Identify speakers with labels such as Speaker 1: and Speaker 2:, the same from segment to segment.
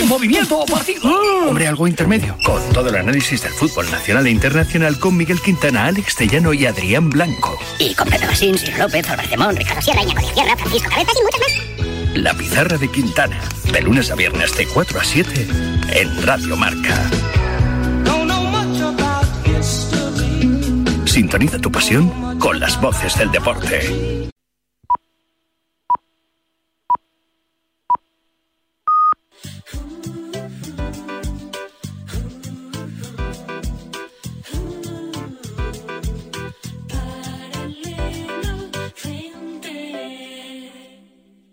Speaker 1: ¡En movimiento partido! Hombre, algo intermedio. Con todo el análisis del fútbol nacional e internacional con Miguel Quintana, Alex Tellano y Adrián Blanco.
Speaker 2: Y con Pepe Basín, López, Albertemón, Ricardo Sierra, Iñaco de Sierra, Francisco Cabezas y muchos más.
Speaker 1: La pizarra de Quintana. De lunes a viernes de 4 a 7 en Radio Marca. Sintoniza tu pasión con las voces del deporte.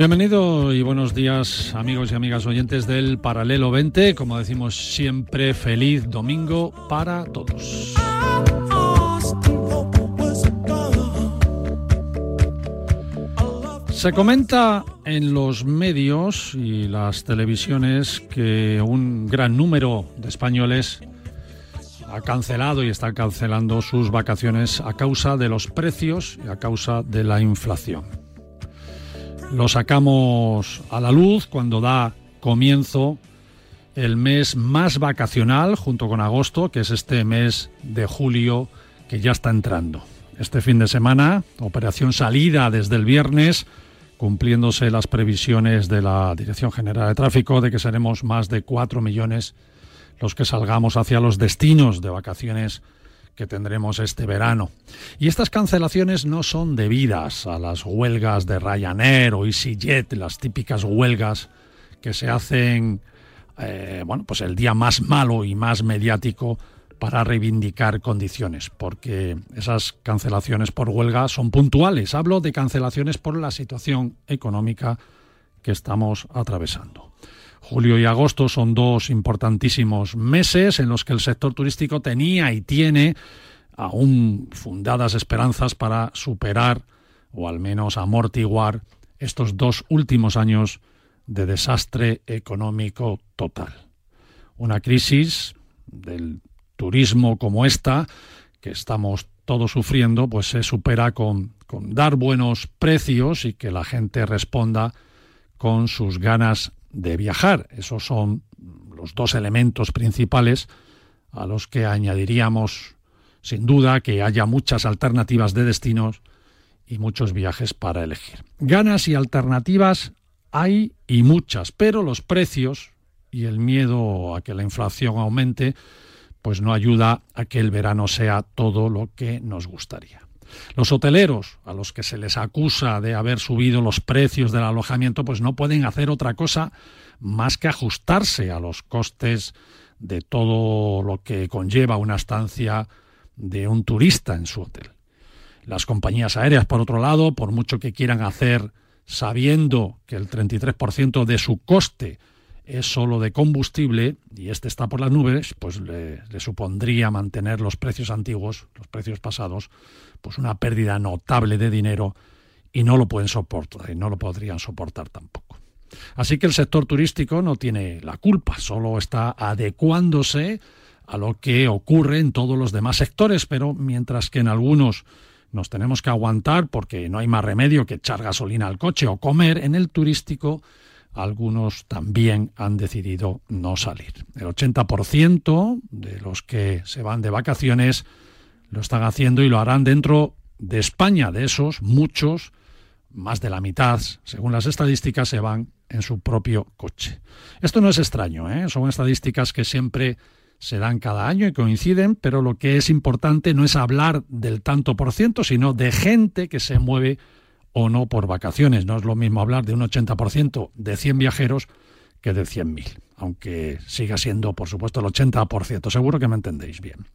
Speaker 3: Bienvenido y buenos días amigos y amigas oyentes del Paralelo 20. Como decimos siempre, feliz domingo para todos. Se comenta en los medios y las televisiones que un gran número de españoles ha cancelado y está cancelando sus vacaciones a causa de los precios y a causa de la inflación. Lo sacamos a la luz cuando da comienzo el mes más vacacional junto con agosto, que es este mes de julio que ya está entrando. Este fin de semana, operación salida desde el viernes, cumpliéndose las previsiones de la Dirección General de Tráfico de que seremos más de 4 millones los que salgamos hacia los destinos de vacaciones que tendremos este verano. Y estas cancelaciones no son debidas a las huelgas de Ryanair o EasyJet, las típicas huelgas que se hacen, eh, bueno, pues el día más malo y más mediático para reivindicar condiciones, porque esas cancelaciones por huelga son puntuales. Hablo de cancelaciones por la situación económica que estamos atravesando. Julio y agosto son dos importantísimos meses en los que el sector turístico tenía y tiene aún fundadas esperanzas para superar o al menos amortiguar estos dos últimos años de desastre económico total. Una crisis del turismo como esta, que estamos todos sufriendo, pues se supera con, con dar buenos precios y que la gente responda con sus ganas de viajar. Esos son los dos elementos principales a los que añadiríamos sin duda que haya muchas alternativas de destinos y muchos viajes para elegir. Ganas y alternativas hay y muchas, pero los precios y el miedo a que la inflación aumente pues no ayuda a que el verano sea todo lo que nos gustaría. Los hoteleros, a los que se les acusa de haber subido los precios del alojamiento, pues no pueden hacer otra cosa más que ajustarse a los costes de todo lo que conlleva una estancia de un turista en su hotel. Las compañías aéreas, por otro lado, por mucho que quieran hacer sabiendo que el 33% de su coste es solo de combustible y este está por las nubes, pues le, le, supondría mantener los precios antiguos, los precios pasados, pues una pérdida notable de dinero y no lo pueden soportar y no lo podrían soportar tampoco. Así que el sector turístico no tiene la culpa, solo está adecuándose a lo que ocurre en todos los demás sectores, pero mientras que en algunos nos tenemos que aguantar porque no hay más remedio que echar gasolina al coche o comer, en el turístico algunos también han decidido no salir. El 80% de los que se van de vacaciones lo están haciendo y lo harán dentro de España. De esos, muchos más de la mitad, según las estadísticas, se van en su propio coche. Esto no es extraño, ¿eh? son estadísticas que siempre se dan cada año y coinciden, pero lo que es importante no es hablar del tanto por ciento, sino de gente que se mueve o no por vacaciones. No es lo mismo hablar de un 80% de 100 viajeros que de 100.000, aunque siga siendo, por supuesto, el 80%. Seguro que me entendéis bien.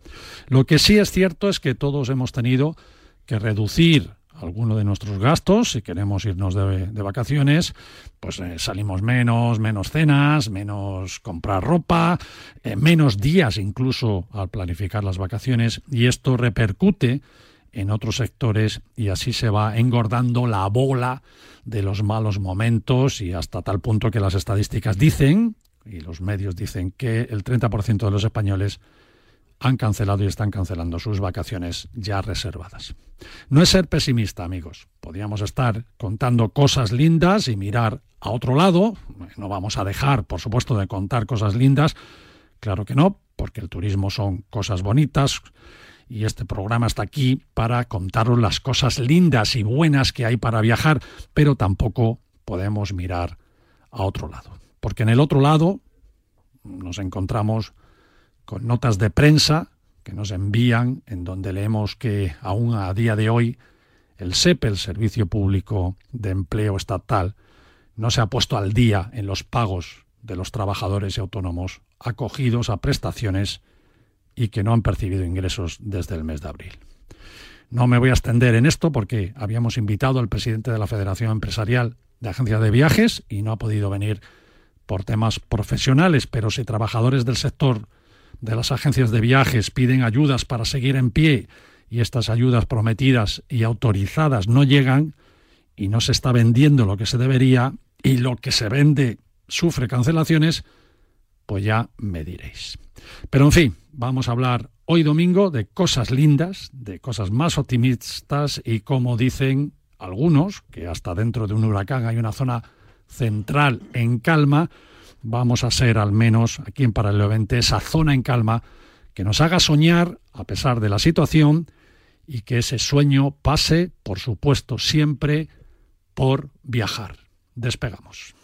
Speaker 3: Lo que sí es cierto es que todos hemos tenido que reducir alguno de nuestros gastos, si queremos irnos de, vacaciones, pues eh, salimos menos, menos cenas, menos comprar ropa, eh, menos días incluso al planificar las vacaciones y esto repercute en otros sectores y así se va engordando la bola de los malos momentos y hasta tal punto que las estadísticas dicen, y los medios dicen, que el 30% de los españoles han cancelado y están cancelando sus vacaciones ya reservadas. No es ser pesimista, amigos. Podríamos estar contando cosas lindas y mirar a otro lado. No vamos a dejar, por supuesto, de contar cosas lindas. Claro que no, porque el turismo son cosas bonitas y este programa está aquí para contaros las cosas lindas y buenas que hay para viajar, pero tampoco podemos mirar a otro lado. Porque en el otro lado nos encontramos con notas de prensa que nos envían en donde leemos que aún a día de hoy el SEP, el Servicio Público de Empleo Estatal, no se ha puesto al día en los pagos de los trabajadores y autónomos acogidos a prestaciones y que no han percibido ingresos desde el mes de abril. No me voy a extender en esto porque habíamos invitado al presidente de la Federación Empresarial de Agencias de Viajes y no ha podido venir por temas profesionales, pero si trabajadores del sector de las agencias de viajes piden ayudas para seguir en pie y estas ayudas prometidas y autorizadas no llegan y no se está vendiendo lo que se debería y lo que se vende sufre cancelaciones, pues ya me diréis. Pero en fin, vamos a hablar hoy domingo de cosas lindas, de cosas más optimistas y como dicen algunos, que hasta dentro de un huracán hay una zona central en calma, vamos a ser al menos aquí en Paralelo 20 esa zona en calma que nos haga soñar a pesar de la situación y que ese sueño pase, por supuesto, siempre por viajar. Despegamos.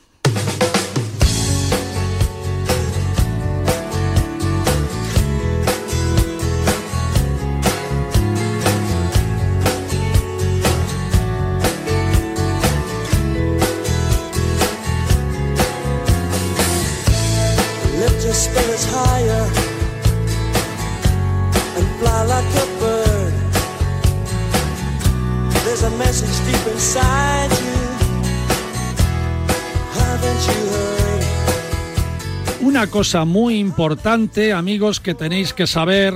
Speaker 3: Cosa muy importante, amigos, que tenéis que saber,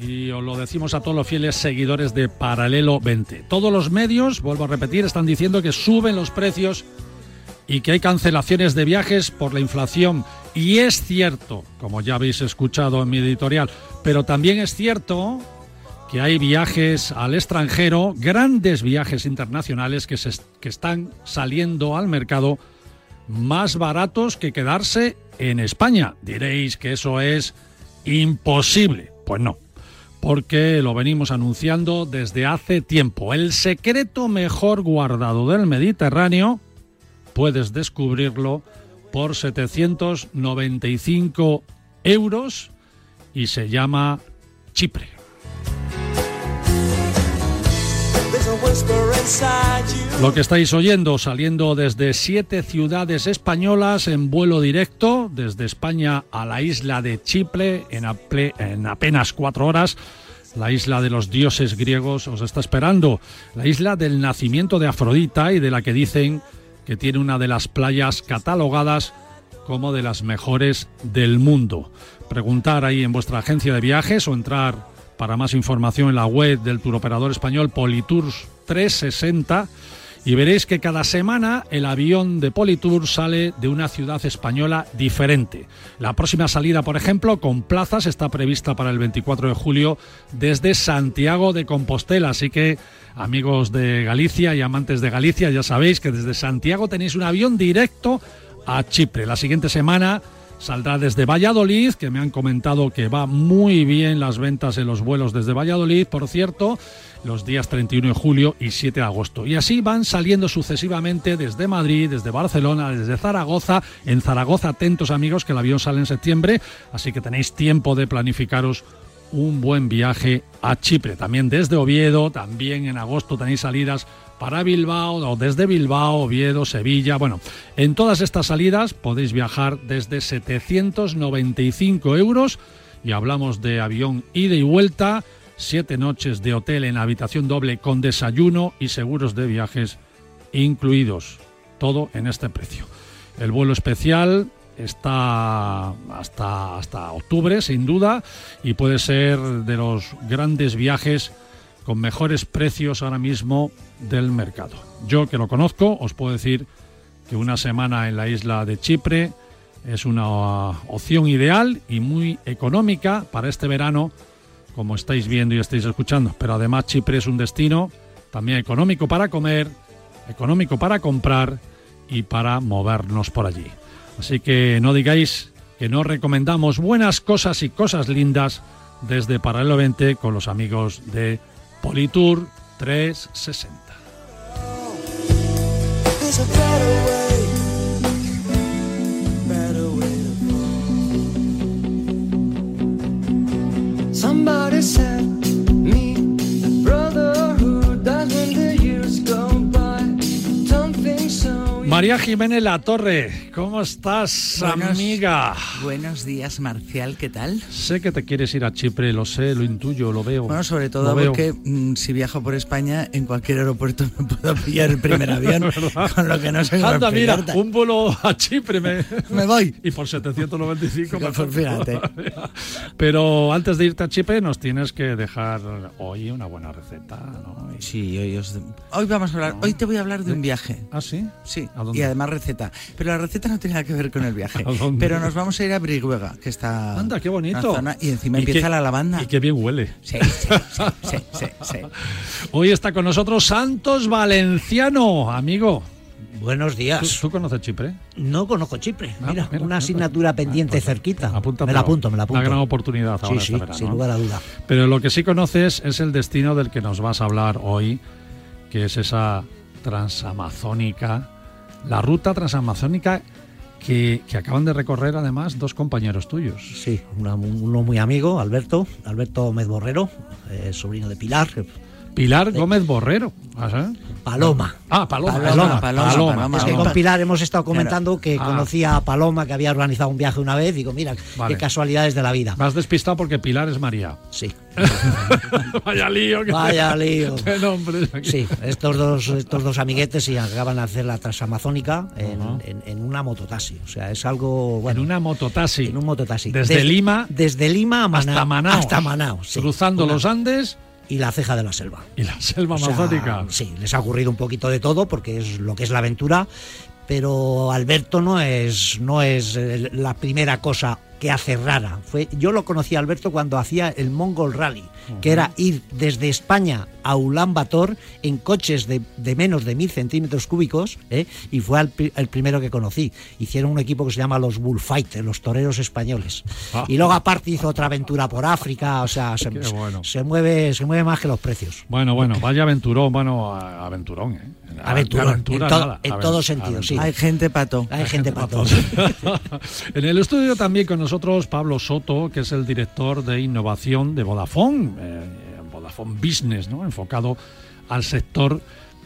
Speaker 3: y os lo decimos a todos los fieles seguidores de Paralelo 20. Todos los medios, vuelvo a repetir, están diciendo que suben los precios y que hay cancelaciones de viajes por la inflación. Y es cierto, como ya habéis escuchado en mi editorial, pero también es cierto que hay viajes al extranjero, grandes viajes internacionales que, se, que están saliendo al mercado más baratos que quedarse en España. Diréis que eso es imposible. Pues no, porque lo venimos anunciando desde hace tiempo. El secreto mejor guardado del Mediterráneo puedes descubrirlo por 795 euros y se llama Chipre. Lo que estáis oyendo saliendo desde siete ciudades españolas en vuelo directo desde España a la isla de Chipre en, en apenas cuatro horas. La isla de los dioses griegos os está esperando. La isla del nacimiento de Afrodita y de la que dicen que tiene una de las playas catalogadas como de las mejores del mundo. Preguntar ahí en vuestra agencia de viajes o entrar para más información en la web del turoperador español Politours 360 y veréis que cada semana el avión de Politour sale de una ciudad española diferente. La próxima salida, por ejemplo, con plazas está prevista para el 24 de julio desde Santiago de Compostela, así que amigos de Galicia y amantes de Galicia, ya sabéis que desde Santiago tenéis un avión directo a Chipre. La siguiente semana saldrá desde Valladolid, que me han comentado que va muy bien las ventas en los vuelos desde Valladolid, por cierto, los días 31 de julio y 7 de agosto. Y así van saliendo sucesivamente desde Madrid, desde Barcelona, desde Zaragoza. En Zaragoza, atentos amigos, que el avión sale en septiembre, así que tenéis tiempo de planificaros un buen viaje a Chipre. También desde Oviedo, también en agosto tenéis salidas para Bilbao o desde Bilbao, Oviedo, Sevilla. Bueno, en todas estas salidas podéis viajar desde 795 euros y hablamos de avión ida y vuelta, siete noches de hotel en habitación doble con desayuno y seguros de viajes incluidos. Todo en este precio. El vuelo especial está hasta, hasta octubre, sin duda, y puede ser de los grandes viajes con mejores precios ahora mismo del mercado. Yo que lo conozco, os puedo decir que una semana en la isla de Chipre es una opción ideal y muy económica para este verano, como estáis viendo y estáis escuchando. Pero además Chipre es un destino también económico para comer, económico para comprar y para movernos por allí. Así que no digáis que no recomendamos buenas cosas y cosas lindas desde Paralelo 20 con los amigos de Politour 360. María Jiménez La Torre, ¿cómo estás,
Speaker 4: Buenos-
Speaker 3: amiga?
Speaker 4: Buenos días, Marcial, ¿qué tal?
Speaker 3: Sé que te quieres ir a Chipre, lo sé, lo intuyo, lo veo.
Speaker 4: Bueno, sobre todo porque mm, si viajo por España, en cualquier aeropuerto me puedo pillar el primer avión, con lo que no sé
Speaker 3: Anda, mira, un vuelo a Chipre me,
Speaker 4: Me voy.
Speaker 3: Y por 795
Speaker 4: Pues
Speaker 3: mejor
Speaker 4: fíjate.
Speaker 3: Pero antes de irte a Chipre nos tienes que dejar hoy una buena receta, ¿no?
Speaker 4: Sí, hoy, os- hoy vamos a hablar, hoy te voy a hablar de un viaje.
Speaker 3: ¿Ah, sí?
Speaker 4: Sí,
Speaker 3: ¿A dónde?
Speaker 4: y además receta. Pero la receta no tiene nada que ver con el viaje.
Speaker 3: ¿A dónde?
Speaker 4: Pero nos vamos a ir a Brihuega, que está.
Speaker 3: Anda, qué bonito.
Speaker 4: zona, y encima
Speaker 3: Y
Speaker 4: empieza
Speaker 3: qué-
Speaker 4: la lavanda.
Speaker 3: Y qué bien huele.
Speaker 4: Sí, sí, sí, sí, sí, sí.
Speaker 3: Hoy está con nosotros Santos Valenciano, amigo.
Speaker 5: Buenos
Speaker 3: ¿Tú,
Speaker 5: días.
Speaker 3: tú conoces Chipre?
Speaker 5: No conozco Chipre.
Speaker 3: Ah,
Speaker 5: Mira,
Speaker 3: mira,
Speaker 5: una
Speaker 3: mira.
Speaker 5: asignatura pendiente
Speaker 3: pues,
Speaker 5: cerquita. me la apunto, me la apunto.
Speaker 3: Una gran oportunidad ahora
Speaker 5: Sí, sí,
Speaker 3: verano,
Speaker 5: sin lugar a duda.
Speaker 3: Pero lo que sí conoces es el destino del que nos vas a hablar hoy, que es esa transamazónica, la ruta transamazónica que, que acaban de recorrer además dos compañeros tuyos.
Speaker 5: Sí, una- uno muy amigo, Alberto, Alberto Gómez Borrero, eh, sobrino de Pilar.
Speaker 3: Pilar Gómez Borrero. ¿ah?
Speaker 5: Paloma.
Speaker 3: Ah, Paloma.
Speaker 4: Paloma, Paloma, Paloma.
Speaker 5: Es que con Pilar hemos estado comentando que
Speaker 3: Ah.
Speaker 5: conocía a Paloma, que había organizado un viaje una vez. Digo, mira,
Speaker 3: Vale.
Speaker 5: qué casualidades de la vida.
Speaker 3: Has despistado porque Pilar es María.
Speaker 5: Sí,
Speaker 3: Vaya lío. que-
Speaker 5: Vaya lío.
Speaker 3: Qué nombres aquí.
Speaker 5: sí, estos dos, estos dos amiguetes y acaban de hacer la transamazónica en, en- en una mototaxi. O sea, es algo, bueno,
Speaker 3: en una mototaxi.
Speaker 5: en un mototaxi.
Speaker 3: Desde Lima
Speaker 5: Desde Lima a Manao.
Speaker 3: hasta.
Speaker 5: Hasta sí.
Speaker 3: Cruzando
Speaker 5: Una-
Speaker 3: los Andes
Speaker 5: Y la ceja de la selva.
Speaker 3: y la selva amazónica.
Speaker 5: sí, les ha ocurrido un poquito de todo porque es lo que es la aventura, pero Alberto no es, no es eh, la primera cosa que hace rara. Fue, yo lo conocí a Alberto cuando hacía el Mongol Rally, que era ir desde España a Ulan Bator en coches de, de menos de mil centímetros cúbicos, ¿eh? y fue al el primero que conocí. Hicieron un equipo que se llama los Bullfighters, los toreros españoles.
Speaker 3: Ah.
Speaker 5: Y luego aparte hizo otra aventura por África, o sea, se,
Speaker 3: Qué bueno.
Speaker 5: se mueve, se mueve más que los precios.
Speaker 3: Bueno, bueno, vaya aventurón, bueno, aventurón, ¿eh?
Speaker 5: Aventurón,
Speaker 3: Aventura,
Speaker 5: en, to-
Speaker 3: nada,
Speaker 5: en
Speaker 3: aven-
Speaker 5: todo sentido, sí.
Speaker 4: Hay gente pato.
Speaker 5: Hay gente para todo.
Speaker 3: en el estudio también con nosotros Pablo Soto, que es el director de innovación de Vodafone, eh, Vodafone Business, ¿no? enfocado al sector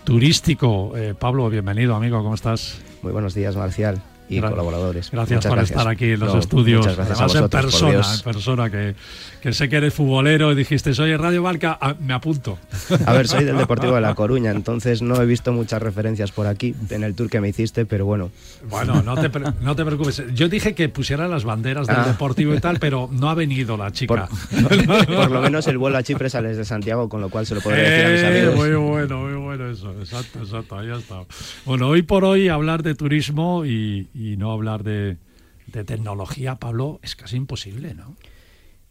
Speaker 3: turístico. Eh, Pablo, bienvenido, amigo, ¿cómo estás?
Speaker 6: Muy buenos días, Marcial y colaboradores.
Speaker 3: Gracias
Speaker 6: Muchas
Speaker 3: por estar aquí en los
Speaker 6: No,
Speaker 3: estudios.
Speaker 6: Muchas gracias
Speaker 3: Además,
Speaker 6: a vosotros,
Speaker 3: en
Speaker 6: por
Speaker 3: persona, en persona, que, que sé que eres futbolero y dijiste, soy Radio Valca, ah, me apunto.
Speaker 6: A ver, soy del Deportivo de La Coruña, entonces no he visto muchas referencias por aquí en el tour que me hiciste, pero bueno,
Speaker 3: Bueno, no te, no te preocupes. Yo dije que pusiera las banderas del
Speaker 6: Ah.
Speaker 3: Deportivo y tal, pero no ha venido la
Speaker 6: por,
Speaker 3: chica.
Speaker 6: por lo menos el vuelo a Chipre sale desde Santiago, con lo cual se lo podré decir a mis
Speaker 3: Eh,
Speaker 6: amigos.
Speaker 3: muy bueno, muy bueno eso. Exacto, exacto, ahí está. Bueno, hoy por hoy hablar de turismo y, y no hablar de, de tecnología, Pablo, es casi imposible, ¿no?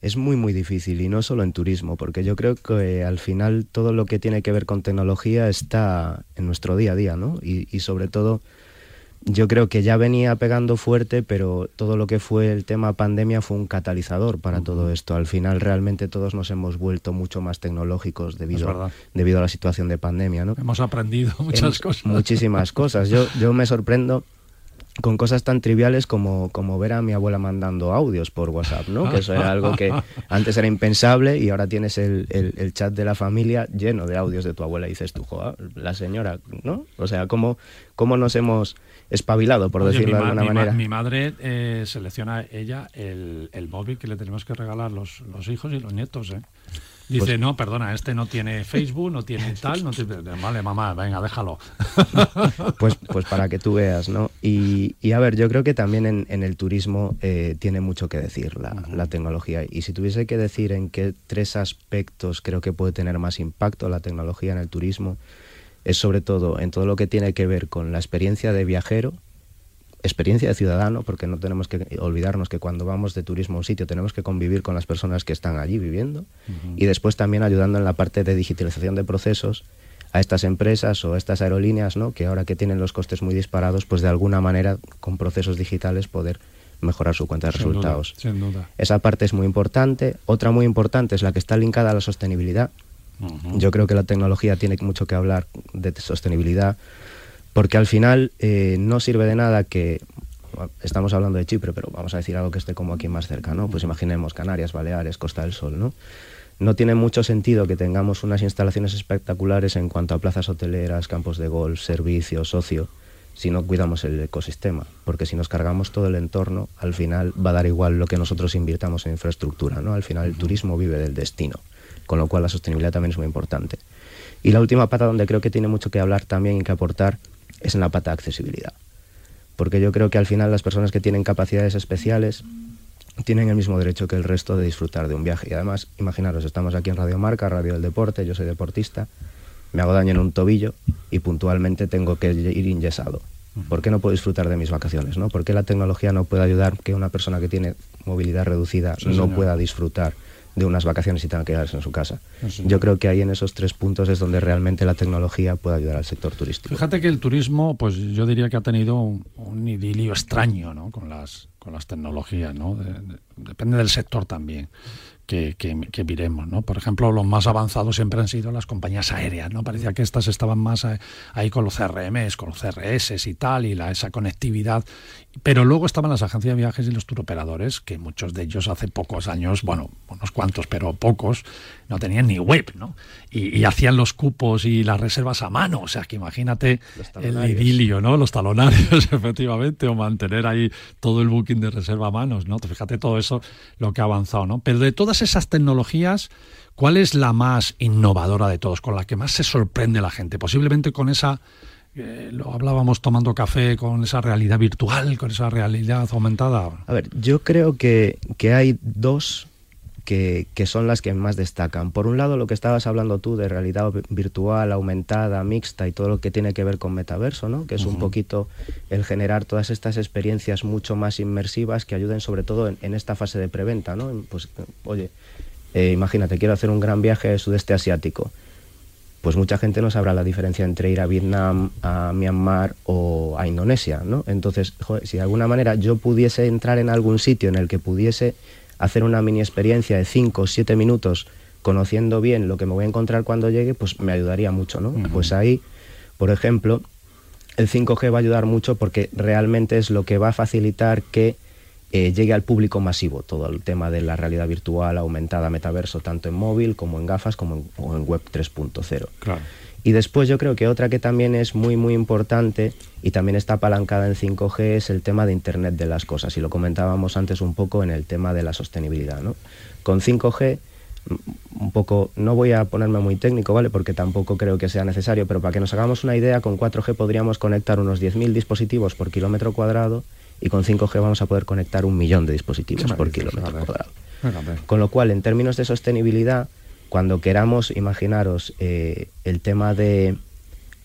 Speaker 6: Es muy, muy difícil y no solo en turismo, porque yo creo que eh, al final todo lo que tiene que ver con tecnología está en nuestro día a día, ¿no? Y, y sobre todo yo creo que ya venía pegando fuerte, pero todo lo que fue el tema pandemia fue un catalizador para todo esto. Al final realmente todos nos hemos vuelto mucho más tecnológicos debido, debido a la situación de pandemia. ¿no?
Speaker 3: Hemos aprendido muchas cosas.
Speaker 6: Muchísimas cosas. Yo, yo me sorprendo con cosas tan triviales como, como ver a mi abuela mandando audios por WhatsApp, ¿no? Que eso era algo que antes era impensable y ahora tienes el, el, chat de la familia lleno de audios de tu abuela y dices tú, joa, la señora, ¿no? O sea, ¿cómo, cómo nos hemos espabilado, por decirlo de alguna manera?
Speaker 3: mi madre eh, selecciona ella el, el móvil que le tenemos que regalar los, los hijos y los nietos, ¿eh? Dice, pues no, perdona, este no tiene Facebook, no tiene tal, no tiene... Vale, mamá, venga, déjalo.
Speaker 6: Pues, pues para que tú veas, ¿no? Y, y a ver, yo creo que también en, en el turismo eh, tiene mucho que decir la, la, tecnología. Y si tuviese que decir en qué tres aspectos creo que puede tener más impacto la tecnología en el turismo, es sobre todo en todo lo que tiene que ver con la experiencia de viajero, experiencia de ciudadano, porque no tenemos que olvidarnos que cuando vamos de turismo a un sitio tenemos que convivir con las personas que están allí viviendo y después también ayudando en la parte de digitalización de procesos a estas empresas o a estas aerolíneas, ¿no? que ahora que tienen los costes muy disparados, pues de alguna manera con procesos digitales poder mejorar su cuenta de resultados.
Speaker 3: sin duda.
Speaker 6: Esa parte es muy importante. Otra muy importante es la que está linkada a la sostenibilidad. Yo creo que la tecnología tiene mucho que hablar de sostenibilidad porque al final eh, no sirve de nada que estamos hablando de Chipre, pero vamos a decir algo que esté como aquí más cerca, ¿no? Pues imaginemos Canarias, Baleares, Costa del Sol, ¿no? No tiene mucho sentido que tengamos unas instalaciones espectaculares en cuanto a plazas hoteleras, campos de golf, servicios, socio, si no cuidamos el ecosistema, porque si nos cargamos todo el entorno, al final va a dar igual lo que nosotros invirtamos en infraestructura, ¿no? Al final el turismo vive del destino, con lo cual la sostenibilidad también es muy importante. Y la última pata donde creo que tiene mucho que hablar también y que aportar es en la pata de accesibilidad. Porque yo creo que al final las personas que tienen capacidades especiales tienen el mismo derecho que el resto de disfrutar de un viaje. Y además, imaginaros, estamos aquí en Radio Marca, Radio del Deporte, yo soy deportista, me hago daño en un tobillo y puntualmente tengo que ir inyesado. ¿Por qué no puedo disfrutar de mis vacaciones? ¿no? ¿Por qué la tecnología no puede ayudar que una persona que tiene movilidad reducida no pueda disfrutar de unas vacaciones y tenga que quedarse en su casa. Yo creo que ahí en esos tres puntos es donde realmente la tecnología puede ayudar al sector turístico.
Speaker 3: Fíjate que el turismo, pues yo diría que ha tenido un, idilio extraño ¿no? con, las, con las tecnologías, ¿no? depende del sector también que, que, miremos, ¿no? Por ejemplo, los más avanzados siempre han sido las compañías aéreas, ¿no? Parecía que estas estaban más ahí con los CRMs, con los CRS y tal, y la, esa conectividad. Pero luego estaban las agencias de viajes y los turoperadores, que muchos de ellos hace pocos años, bueno, unos cuantos, pero pocos, no tenían ni web, ¿no? Y, hacían los cupos y las reservas a mano, o sea, que imagínate el idilio, ¿no? Los talonarios, efectivamente, o mantener ahí todo el booking de reserva a manos, ¿no? Fíjate todo eso, lo que ha avanzado, ¿no? Pero de todas esas tecnologías, ¿cuál es la más innovadora de todos, con la que más se sorprende la gente? Posiblemente con esa, eh, lo hablábamos tomando café, con esa realidad virtual, con esa realidad aumentada.
Speaker 6: A ver, yo creo que, que hay dos que, que, son las que más destacan. Por un lado, lo que estabas hablando tú de realidad virtual, aumentada, mixta y todo lo que tiene que ver con metaverso, ¿no? que es un poquito el generar todas estas experiencias mucho más inmersivas que ayuden sobre todo en, en esta fase de preventa. ¿no? Pues, oye, eh, imagínate, quiero hacer un gran viaje sudeste asiático. Pues mucha gente no sabrá la diferencia entre ir a Vietnam, a Myanmar o a Indonesia, ¿no? Entonces, joder, si de alguna manera yo pudiese entrar en algún sitio en el que pudiese hacer una mini experiencia de 5 o 7 minutos conociendo bien lo que me voy a encontrar cuando llegue, pues me ayudaría mucho, ¿no? Pues ahí, por ejemplo, el 5G va a ayudar mucho porque realmente es lo que va a facilitar que eh, llegue al público masivo todo el tema de la realidad virtual aumentada, metaverso, tanto en móvil como en gafas como en, en web 3.0.
Speaker 3: Claro.
Speaker 6: Y después yo creo que otra que también es muy muy importante y también está apalancada en 5G es el tema de Internet de las cosas y lo comentábamos antes un poco en el tema de la sostenibilidad. ¿no? Con 5G mm, un poco, no voy a ponerme muy técnico, ¿vale? Porque tampoco creo que sea necesario, pero para que nos hagamos una idea, con 4G podríamos conectar unos 10.000 dispositivos por kilómetro cuadrado y con 5G vamos a poder conectar un millón de dispositivos por kilómetro cuadrado. Con lo cual, en términos de sostenibilidad, cuando queramos, imaginaros eh, el tema de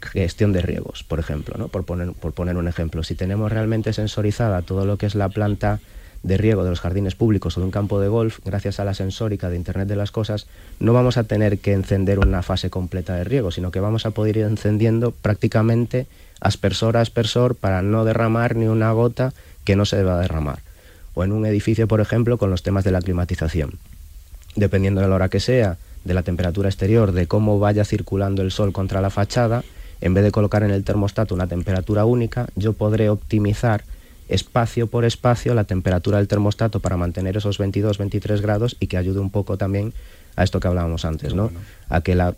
Speaker 6: gestión de riegos, por ejemplo, ¿no? por, poner, por poner un ejemplo. Si tenemos realmente sensorizada todo lo que es la planta de riego de los jardines públicos o de un campo de golf, gracias a la sensórica de Internet de las Cosas, no vamos a tener que encender una fase completa de riego, sino que vamos a poder ir encendiendo prácticamente aspersor a aspersor para no derramar ni una gota que no se deba derramar. O en un edificio, por ejemplo, con los temas de la climatización. Dependiendo de la hora que sea, de la temperatura exterior, de cómo vaya circulando el sol contra la fachada, en vez de colocar en el termostato una temperatura única, yo podré optimizar espacio por espacio la temperatura del termostato para mantener esos 22-23 grados y que ayude un poco también a esto que hablábamos antes, ¿no? A que la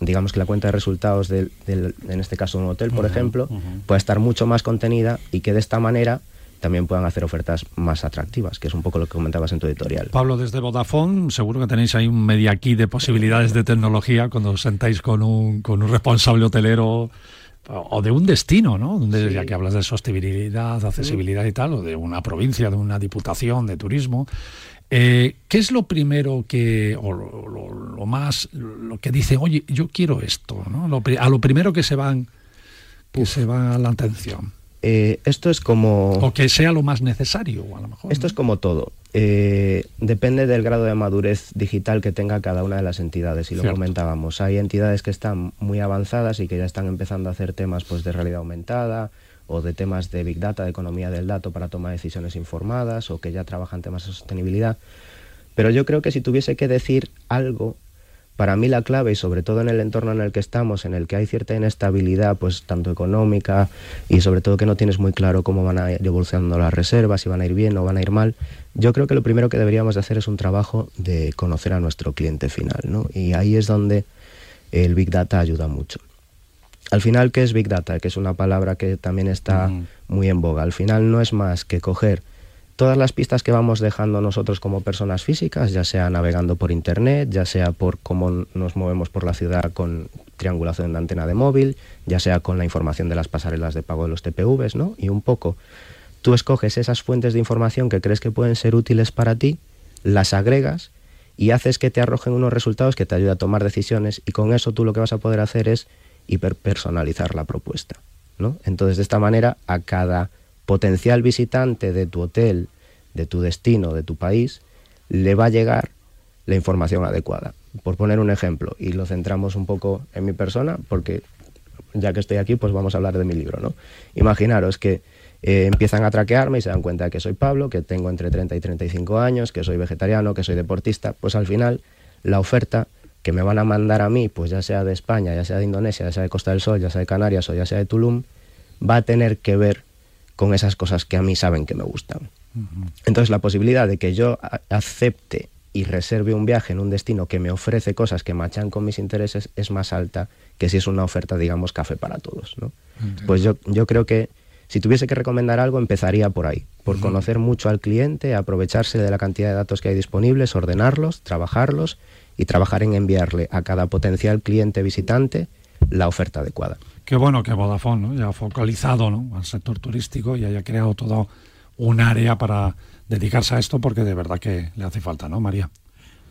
Speaker 6: digamos que la cuenta de resultados del, en este caso un hotel, por ejemplo, pueda estar mucho más contenida y que de esta manera también puedan hacer ofertas más atractivas, que es un poco lo que comentabas en tu editorial.
Speaker 3: Pablo, desde Vodafone, seguro que tenéis ahí un media key de posibilidades de tecnología cuando os sentáis con un, con un responsable hotelero o de un destino, ¿no? Donde, Ya que hablas de sostenibilidad, accesibilidad y tal, o de una provincia, de una diputación, de turismo. Eh, ¿Qué es lo primero que, o lo, más, lo que dice, oye, yo quiero esto, ¿no? a lo primero que se van, que se va a la atención.
Speaker 6: Eh, esto es como...
Speaker 3: O que sea lo más necesario, a lo mejor.
Speaker 6: Esto es como todo. Eh, depende del grado de madurez digital que tenga cada una de las entidades, y lo comentábamos. Hay entidades que están muy avanzadas y que ya están empezando a hacer temas pues, de realidad aumentada o de temas de Big Data, de economía del dato para tomar decisiones informadas o que ya trabajan temas de sostenibilidad. Pero yo creo que si tuviese que decir algo para mí la clave, y sobre todo en el entorno en el que estamos, en el que hay cierta inestabilidad, pues tanto económica y sobre todo que no tienes muy claro cómo van a ir evolucionando las reservas, si van a ir bien o van a ir mal, yo creo que lo primero que deberíamos de hacer es un trabajo de conocer a nuestro cliente final, ¿no? Y ahí es donde el Big Data ayuda mucho. Al final, ¿qué es Big Data? Que es una palabra que también está muy en boga. Al final no es más que coger todas las pistas que vamos dejando nosotros como personas físicas, ya sea navegando por internet, ya sea por cómo nos movemos por la ciudad con triangulación de antena de móvil, ya sea con la información de las pasarelas de pago de los TPVs, ¿no? Y un poco tú escoges esas fuentes de información que crees que pueden ser útiles para ti, las agregas y haces que te arrojen unos resultados que te ayuden a tomar decisiones y con eso tú lo que vas a poder hacer es hiperpersonalizar la propuesta, ¿no? Entonces, de esta manera a cada potencial visitante de tu hotel, de tu destino, de tu país, le va a llegar la información adecuada. Por poner un ejemplo, y lo centramos un poco en mi persona, porque ya que estoy aquí, pues vamos a hablar de mi libro, ¿no? Imaginaros que eh, empiezan a traquearme y se dan cuenta que soy Pablo, que tengo entre 30 y 35 años, que soy vegetariano, que soy deportista, pues al final la oferta que me van a mandar a mí, pues ya sea de España, ya sea de Indonesia, ya sea de Costa del Sol, ya sea de Canarias o ya sea de Tulum, va a tener que ver con esas cosas que a mí saben que me gustan. Entonces la posibilidad de que yo acepte y reserve un viaje en un destino que me ofrece cosas que machan con mis intereses es más alta que si es una oferta, digamos, café para todos. ¿no? Pues yo, yo creo que si tuviese que recomendar algo, empezaría por ahí, por conocer mucho al cliente, aprovecharse de la cantidad de datos que hay disponibles, ordenarlos, trabajarlos y trabajar en enviarle a cada potencial cliente visitante la oferta adecuada.
Speaker 3: Qué bueno que Vodafone ¿no? ya ha focalizado ¿no? al sector turístico y haya creado todo un área para dedicarse a esto porque de verdad que le hace falta, ¿no, María?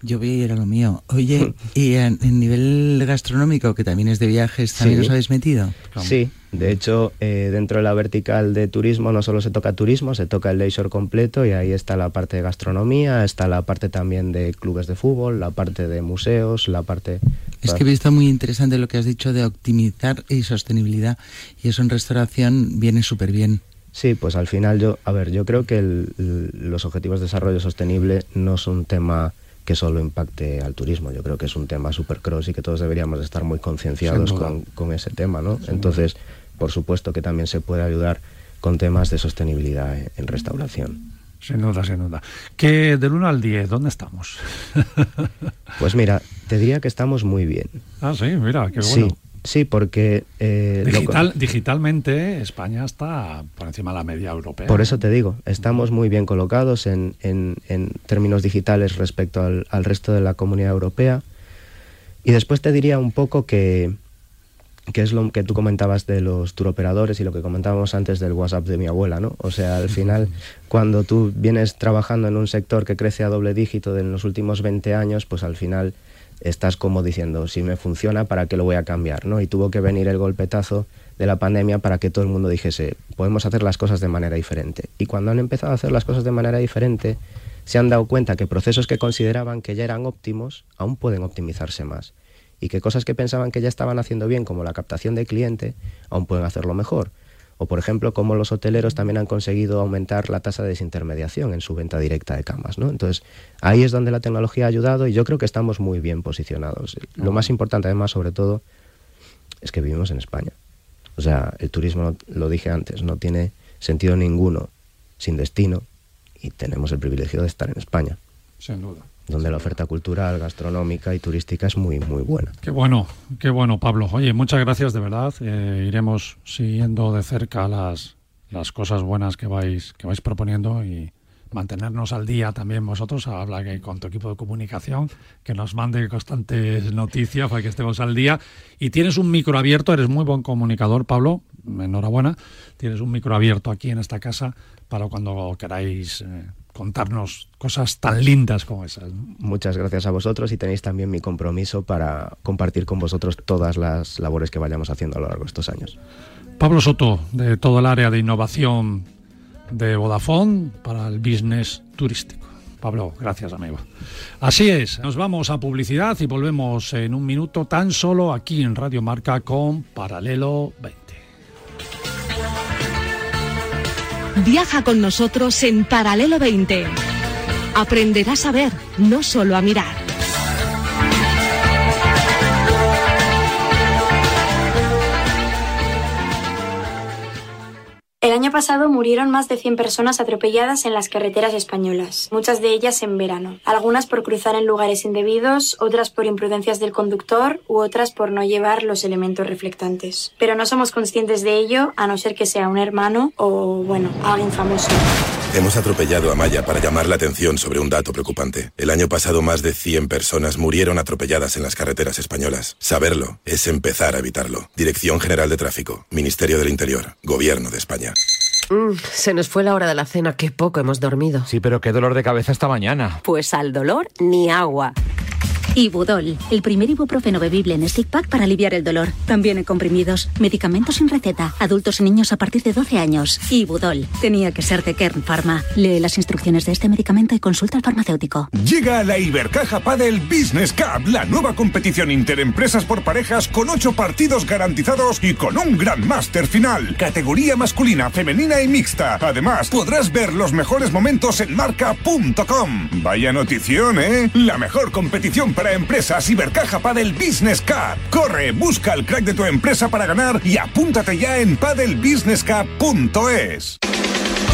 Speaker 4: Yo vi era lo mío. Oye, ¿y en, nivel gastronómico, que también es de viajes, también os habéis metido?
Speaker 6: Sí, de hecho, eh, dentro de la vertical de turismo no solo se toca turismo, se toca el leisure completo y ahí está la parte de gastronomía, está la parte también de clubes de fútbol, la parte de museos, la parte
Speaker 4: es que he visto muy interesante lo que has dicho de optimizar y sostenibilidad y eso en restauración viene súper bien.
Speaker 6: Sí, pues al final yo, a ver, yo creo que los objetivos de desarrollo sostenible no es un tema que solo impacte al turismo, yo creo que es un tema súper cross y que todos deberíamos estar muy concienciados con, ese tema, ¿no? Entonces, por supuesto que también se puede ayudar con temas de sostenibilidad en restauración.
Speaker 3: Sin duda, sin duda. Que del 1 al 10, ¿dónde estamos?
Speaker 6: pues mira, te diría que estamos muy bien.
Speaker 3: Ah, sí, mira, qué bueno.
Speaker 6: Sí, sí porque...
Speaker 3: Eh, Digital, Digitalmente España está por encima de la media europea.
Speaker 6: Por eso te digo, estamos muy bien colocados en, en, en términos digitales respecto al, al resto de la comunidad europea. Y después te diría un poco que, que es lo que tú comentabas de los turoperadores y lo que comentábamos antes del WhatsApp de mi abuela, ¿no? O sea, al final, cuando tú vienes trabajando en un sector que crece a doble dígito en los últimos 20 años, pues al final estás como diciendo, si me funciona, ¿para qué lo voy a cambiar? ¿no? Y tuvo que venir el golpetazo de la pandemia para que todo el mundo dijese, podemos hacer las cosas de manera diferente. Y cuando han empezado a hacer las cosas de manera diferente, se han dado cuenta que procesos que consideraban que ya eran óptimos, aún pueden optimizarse más y que cosas que pensaban que ya estaban haciendo bien, como la captación de cliente, aún pueden hacerlo mejor. O, por ejemplo, como los hoteleros también han conseguido aumentar la tasa de desintermediación en su venta directa de camas. ¿no? Entonces, ahí es donde la tecnología ha ayudado y yo creo que estamos muy bien posicionados. Lo más importante, además, sobre todo, es que vivimos en España. O sea, el turismo, lo dije antes, no tiene sentido ninguno sin destino y tenemos el privilegio de estar en España.
Speaker 3: Sin duda.
Speaker 6: Donde la oferta cultural, gastronómica y turística es muy, muy buena.
Speaker 3: Qué bueno, qué bueno, Pablo. Oye, muchas gracias de verdad. Eh, iremos siguiendo de cerca las, las cosas buenas que vais, que vais proponiendo y mantenernos al día también vosotros. Habla con tu equipo de comunicación, que nos mande constantes noticias para que estemos al día. Y tienes un micro abierto, eres muy buen comunicador, Pablo. Enhorabuena. Tienes un micro abierto aquí en esta casa para cuando queráis. Eh, contarnos cosas tan lindas como esas.
Speaker 6: Muchas gracias a vosotros y tenéis también mi compromiso para compartir con vosotros todas las labores que vayamos haciendo a lo largo de estos años.
Speaker 3: Pablo Soto, de todo el área de innovación de Vodafone para el business turístico. Pablo, gracias amigo. Así es, nos vamos a publicidad y volvemos en un minuto tan solo aquí en Radio Marca con Paralelo 20.
Speaker 7: Viaja con nosotros en Paralelo 20. Aprenderás a ver, no solo a mirar.
Speaker 8: El año pasado murieron más de 100 personas atropelladas en las carreteras españolas, muchas de ellas en verano, algunas por cruzar en lugares indebidos, otras por imprudencias del conductor u otras por no llevar los elementos reflectantes. Pero no somos conscientes de ello a no ser que sea un hermano o, bueno, alguien famoso.
Speaker 9: Hemos atropellado a Maya para llamar la atención sobre un dato preocupante. El año pasado más de 100 personas murieron atropelladas en las carreteras españolas. Saberlo es empezar a evitarlo. Dirección General de Tráfico, Ministerio del Interior, Gobierno de España.
Speaker 10: Mm, se nos fue la hora de la cena, qué poco hemos dormido.
Speaker 11: Sí, pero qué dolor de cabeza esta mañana.
Speaker 10: Pues al dolor ni agua.
Speaker 12: Ibudol, el primer ibuprofeno bebible en stick pack para aliviar el dolor. También en comprimidos, medicamentos sin receta, adultos y niños a partir de 12 años. Ibudol, tenía que ser de Kern Pharma. Lee las instrucciones de este medicamento y consulta al farmacéutico.
Speaker 13: Llega a la Ibercaja Padel Business Cup, la nueva competición interempresas por parejas con 8 partidos garantizados y con un gran máster final. Categoría masculina, femenina y mixta. Además, podrás ver los mejores momentos en marca.com. Vaya notición, ¿eh? La mejor competición para empresas Ibercaja Padel Business Cup. Corre, busca el crack de tu empresa para ganar y apúntate ya en padelbusinesscup.es.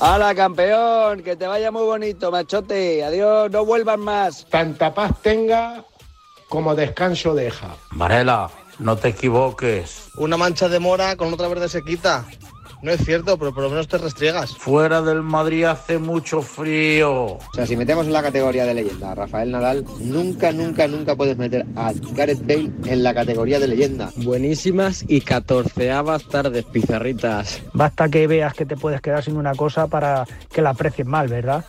Speaker 14: ¡Hala, campeón! Que te vaya muy bonito, machote. Adiós, no vuelvas más.
Speaker 15: Tanta paz tenga como descanso deja.
Speaker 16: Varela, no te equivoques.
Speaker 17: Una mancha de mora con otra verde se quita. No es cierto, pero por lo menos te restriegas.
Speaker 16: Fuera del Madrid hace mucho frío.
Speaker 18: O sea, si metemos en la categoría de leyenda a Rafael Nadal, nunca, nunca, nunca puedes meter a Gareth Bale en la categoría de leyenda.
Speaker 19: Buenísimas y catorceavas tardes, pizarritas.
Speaker 20: Basta que veas que te puedes quedar sin una cosa para que la aprecies mal, ¿verdad?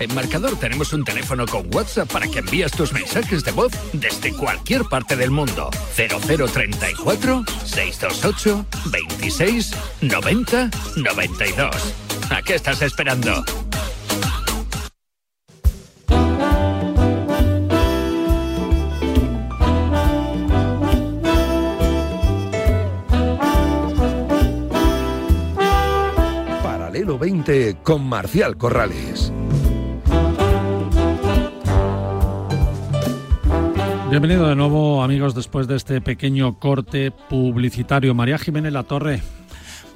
Speaker 1: En Marcador tenemos un teléfono con WhatsApp para que envíes tus mensajes de voz desde cualquier parte del mundo. 0034 628 26 90 92. ¿A qué estás esperando?
Speaker 21: Paralelo 20 con Marcial Corrales.
Speaker 3: Bienvenido de nuevo, amigos, después de este pequeño corte publicitario. María Jiménez La Torre.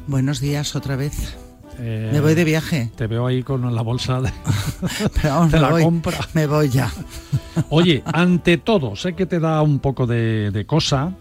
Speaker 4: Buenos días otra vez. Eh, me voy de viaje.
Speaker 3: Te veo ahí con la bolsa de,
Speaker 4: Pero vamos,
Speaker 3: de
Speaker 4: me
Speaker 3: la
Speaker 4: voy,
Speaker 3: compra.
Speaker 4: Me voy ya.
Speaker 3: Oye, ante todo, sé que te da un poco de, de cosa,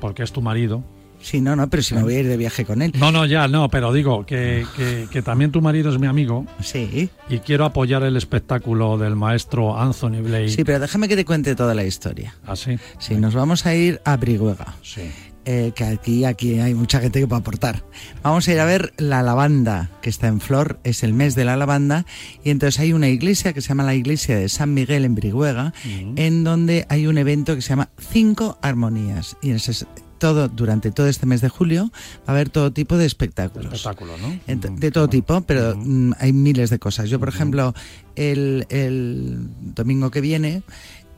Speaker 3: porque es tu marido,
Speaker 4: Sí, no, no, pero si me voy a ir de viaje con él.
Speaker 3: No, no, ya, no, pero digo que, que, que también tu marido es mi amigo.
Speaker 4: Sí.
Speaker 3: Y quiero apoyar el espectáculo del maestro Anthony Blake.
Speaker 4: Sí, pero déjame que te cuente toda la historia.
Speaker 3: ¿Ah, sí?
Speaker 4: Sí, nos vamos a ir a Brihuega.
Speaker 3: Sí.
Speaker 4: Eh, que aquí, aquí hay mucha gente que puede aportar. Vamos a ir a ver la lavanda que está en flor, es el mes de la lavanda, y entonces hay una iglesia que se llama la iglesia de San Miguel en Brihuega, en donde hay un evento que se llama Cinco Armonías, y ese, todo, durante todo este mes de julio va a haber todo tipo de espectáculos.
Speaker 3: Espectáculo, ¿no?
Speaker 4: Ent- De todo tipo, pero mm, hay miles de cosas. Yo, por ejemplo, el, el domingo que viene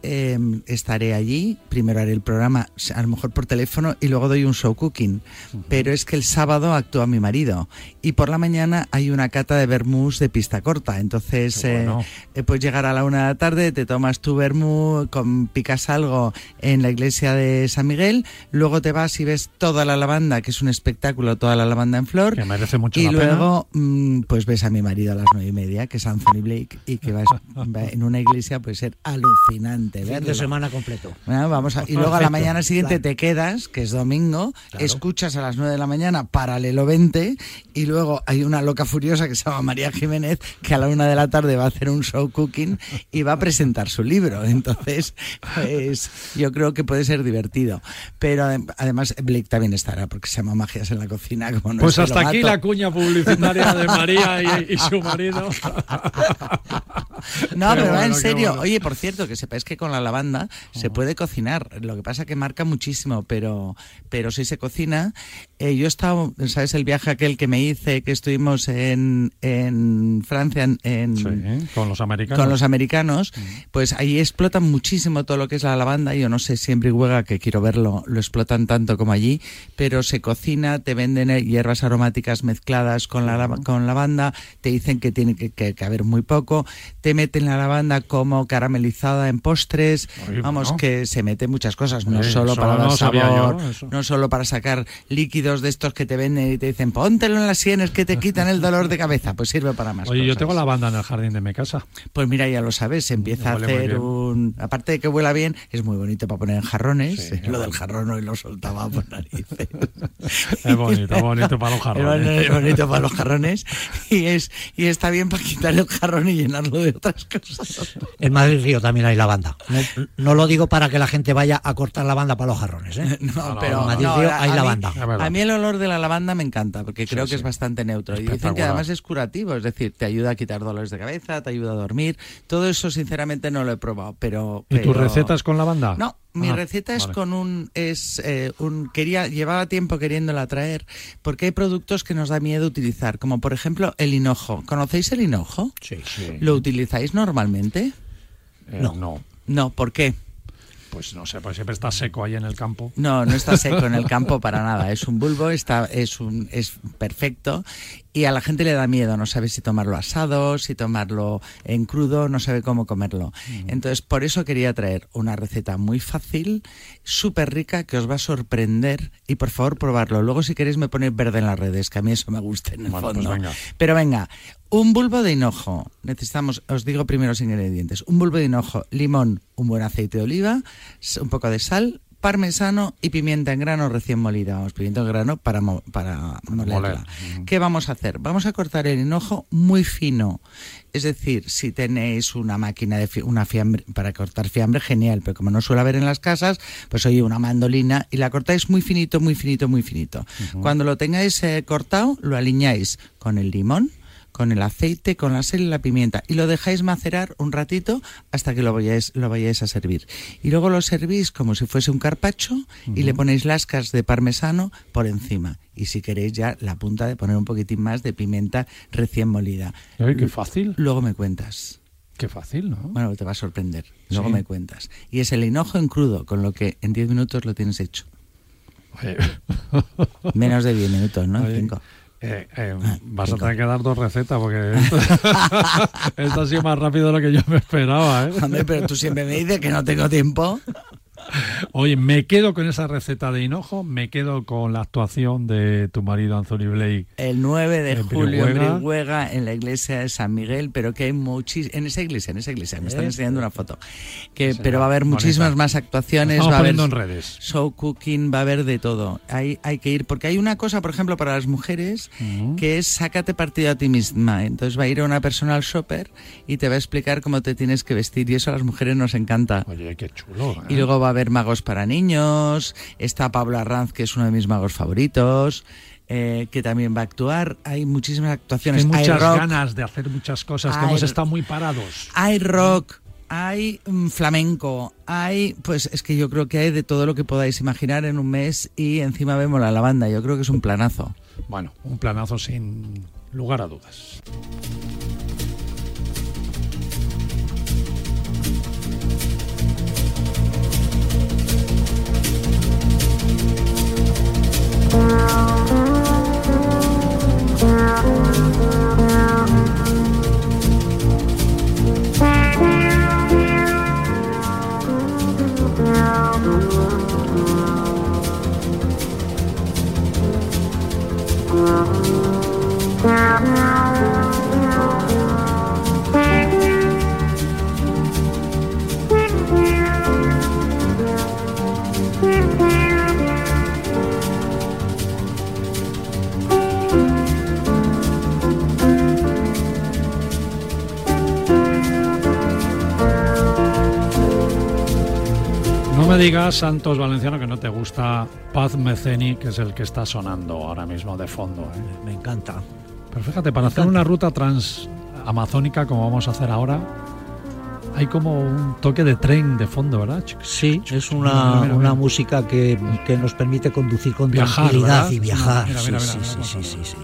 Speaker 4: eh, estaré allí. Primero haré el programa, a lo mejor por teléfono, y luego doy un show cooking. Pero es que el sábado actúa mi marido. Y por la mañana hay una cata de vermús de pista corta. Entonces,
Speaker 3: bueno.
Speaker 4: eh, eh, puedes llegar a la una de la tarde, te tomas tu vermú, con, picas algo en la iglesia de San Miguel, luego te vas y ves toda la lavanda, que es un espectáculo, toda la lavanda en flor.
Speaker 3: Que merece mucho
Speaker 4: y
Speaker 3: pena.
Speaker 4: luego, mm, pues ves a mi marido a las nueve y media, que es Anthony Blake, y que va en una iglesia, puede ser alucinante. Verlo.
Speaker 5: de semana completo.
Speaker 4: Bueno, vamos a- y luego a la mañana siguiente
Speaker 5: Claro.
Speaker 4: te quedas, que es domingo,
Speaker 5: Claro.
Speaker 4: escuchas a las 9 de la mañana paralelo 20 y luego hay una loca furiosa que se llama María Jiménez que a la una de la tarde va a hacer un show cooking y va a presentar su libro. Entonces, pues yo creo que puede ser divertido. Pero adem- además Blake también estará porque se llama Magias en la cocina. Como no
Speaker 3: Pues hasta aquí la cuña publicitaria de María y, y su marido.
Speaker 4: No, pero, va
Speaker 3: bueno,
Speaker 4: en serio.
Speaker 3: bueno.
Speaker 4: Oye, por cierto, que sepáis que con la lavanda se puede cocinar. Lo que pasa que marca muchísimo, pero, pero sí se cocina. Eh, yo he estado, ¿sabes? El viaje aquel que me hice, que estuvimos en, en Francia, en, en-
Speaker 3: Sí, con los americanos.
Speaker 4: con los americanos, pues ahí explotan muchísimo todo lo que es la lavanda. Yo no sé si en Brihuega, que quiero verlo, lo explotan tanto como allí, pero se cocina, te venden eh, hierbas aromáticas mezcladas con la con lavanda, te dicen que tiene que, que- que haber muy poco, te meten la lavanda como caramelizada en postres,
Speaker 3: Ay,
Speaker 4: vamos,
Speaker 3: bueno.
Speaker 4: que se mete muchas cosas, no solo para dar sabor,
Speaker 3: yo,
Speaker 4: no solo para sacar líquidos de estos que te venden y te dicen, póntelo en las sienes que te quitan el dolor de cabeza, pues sirve para más
Speaker 3: Oye, yo
Speaker 4: cosas.
Speaker 3: tengo la banda en el jardín de mi casa.
Speaker 4: Pues mira, ya lo sabes, se empieza a
Speaker 3: Huele
Speaker 4: hacer un... Aparte de que huela bien, es muy bonito para poner en jarrones.
Speaker 3: Sí,
Speaker 4: lo del jarrón hoy lo soltaba por narices.
Speaker 3: Es bonito, es bonito para los jarrones.
Speaker 4: Es bonito para los jarrones y, es, y está bien para quitar el jarrón y llenarlo de otras cosas.
Speaker 5: En Madrid Río también hay lavanda. No, no lo digo para que la gente vaya a cortar lavanda para los jarrones. ¿eh?
Speaker 4: No, pero
Speaker 5: en Madrid
Speaker 4: no,
Speaker 5: Río
Speaker 4: a-
Speaker 5: hay
Speaker 4: a mí-
Speaker 5: lavanda.
Speaker 4: A mí el olor de la lavanda me encanta porque creo que es bastante neutro. Y dicen que además es curativo, es decir, te ayuda a quitar dolores de cabeza, te ayuda a dormir. Todo eso, sinceramente, no lo he probado. Pero,
Speaker 3: ¿Y tu
Speaker 4: pero-
Speaker 3: receta es con lavanda?
Speaker 4: No, mi
Speaker 3: Ah,
Speaker 4: receta es
Speaker 3: vale.
Speaker 4: con un es eh, un quería llevaba tiempo queriéndola traer porque hay productos que nos da miedo utilizar, como por ejemplo el hinojo. ¿Conocéis el hinojo?
Speaker 5: Sí, sí.
Speaker 4: ¿Lo utilizáis normalmente?
Speaker 3: Eh,
Speaker 5: No.
Speaker 3: no.
Speaker 4: No, ¿por qué?
Speaker 3: Pues no sé, pues siempre está seco ahí en el campo.
Speaker 4: No, no está seco en el campo para nada. Es un bulbo, está, es un, es perfecto y a la gente le da miedo. No sabe si tomarlo asado, si tomarlo en crudo, no sabe cómo comerlo. Entonces, por eso quería traer una receta muy fácil, súper rica, que os va a sorprender y por favor probarlo. Luego, si queréis, me ponéis verde en las redes, que a mí eso me gusta en el
Speaker 3: Bueno, pues
Speaker 4: fondo.
Speaker 3: venga.
Speaker 4: Pero venga, un bulbo de hinojo. Necesitamos, os digo primero los ingredientes. Un bulbo de hinojo, limón, un buen aceite de oliva, un poco de sal, parmesano y pimienta en grano recién molida. Vamos, pimienta en grano para, mo- para molerla.
Speaker 3: moler.
Speaker 4: ¿Qué vamos a hacer? Vamos a cortar el hinojo muy fino. Es decir, si tenéis una máquina de fi- una fiambre para cortar fiambre, genial, pero como no suele haber en las casas, pues oye, una mandolina y la cortáis muy finito, muy finito, muy finito. Cuando lo tengáis eh, cortado, lo aliñáis con el limón, con el aceite, con la sal y la pimienta y lo dejáis macerar un ratito hasta que lo vayáis, lo vayáis a servir. Y luego lo servís como si fuese un carpacho y le ponéis lascas de parmesano por encima. Y si queréis ya la punta de poner un poquitín más de pimienta recién molida.
Speaker 3: Ay, qué fácil.
Speaker 4: Luego me cuentas.
Speaker 3: Qué fácil, ¿no?
Speaker 4: Bueno, te va a sorprender. Luego
Speaker 3: Sí.
Speaker 4: me cuentas. Y es el hinojo en crudo, con lo que en 10 minutos lo tienes hecho.
Speaker 3: Oye.
Speaker 4: Menos de 10 minutos, ¿no?
Speaker 3: Oye,
Speaker 4: 5.
Speaker 3: Eh, eh, vas
Speaker 4: cinco.
Speaker 3: a tener que dar dos recetas porque esto, esto ha sido más rápido de lo que yo me esperaba. ¿eh?
Speaker 4: Hombre, pero tú siempre me dices que no tengo tiempo.
Speaker 3: Oye, me quedo con esa receta de hinojo, me quedo con la actuación de tu marido Anthony Blake.
Speaker 4: El 9 de
Speaker 3: En
Speaker 4: julio en
Speaker 3: Brihuega.
Speaker 4: En la iglesia de San Miguel, pero que hay muchísimas... En esa iglesia, en esa iglesia, me están
Speaker 3: ¿Eh?
Speaker 4: enseñando una foto. Que,
Speaker 3: Sí,
Speaker 4: pero va a haber
Speaker 3: bonita.
Speaker 4: muchísimas más actuaciones, va a haber
Speaker 3: en redes.
Speaker 4: show cooking, va a haber de todo. Hay, hay que ir, porque hay una cosa, por ejemplo, para las mujeres, que es sácate partido a ti misma. Entonces va a ir una personal shopper y te va a explicar cómo te tienes que vestir y eso a las mujeres nos encanta.
Speaker 3: Oye, qué chulo. ¿eh?
Speaker 4: Y luego va a haber magos para niños, está Pablo Arranz, que es uno de mis magos favoritos, eh, que también va a actuar. Hay muchísimas actuaciones.
Speaker 3: Hay muchas
Speaker 4: rock,
Speaker 3: ganas de hacer muchas cosas, que
Speaker 4: Hay-
Speaker 3: hemos estado muy parados.
Speaker 4: hay rock, hay mm, flamenco, hay, pues es que yo creo que hay de todo lo que podáis imaginar en un mes y encima vemos la lavanda. Yo creo que es un planazo.
Speaker 3: Bueno, un planazo sin lugar a dudas. No digas, Santos Valenciano, que no te gusta Paz Meceni, que es el que está sonando ahora mismo de fondo. ¿eh?
Speaker 5: Me encanta.
Speaker 3: Pero fíjate, para hacer una ruta transamazónica como vamos a hacer ahora, hay como un toque de tren de fondo, ¿verdad?
Speaker 5: Sí, es una,
Speaker 3: Mira, mira,
Speaker 5: una
Speaker 3: mira.
Speaker 5: música que, que nos permite conducir con
Speaker 3: Viajar,
Speaker 5: tranquilidad
Speaker 3: ¿verdad?
Speaker 5: y viajar.
Speaker 3: Mira, mira,
Speaker 5: sí,
Speaker 3: mira,
Speaker 5: sí,
Speaker 3: mira,
Speaker 5: sí, sí, sí,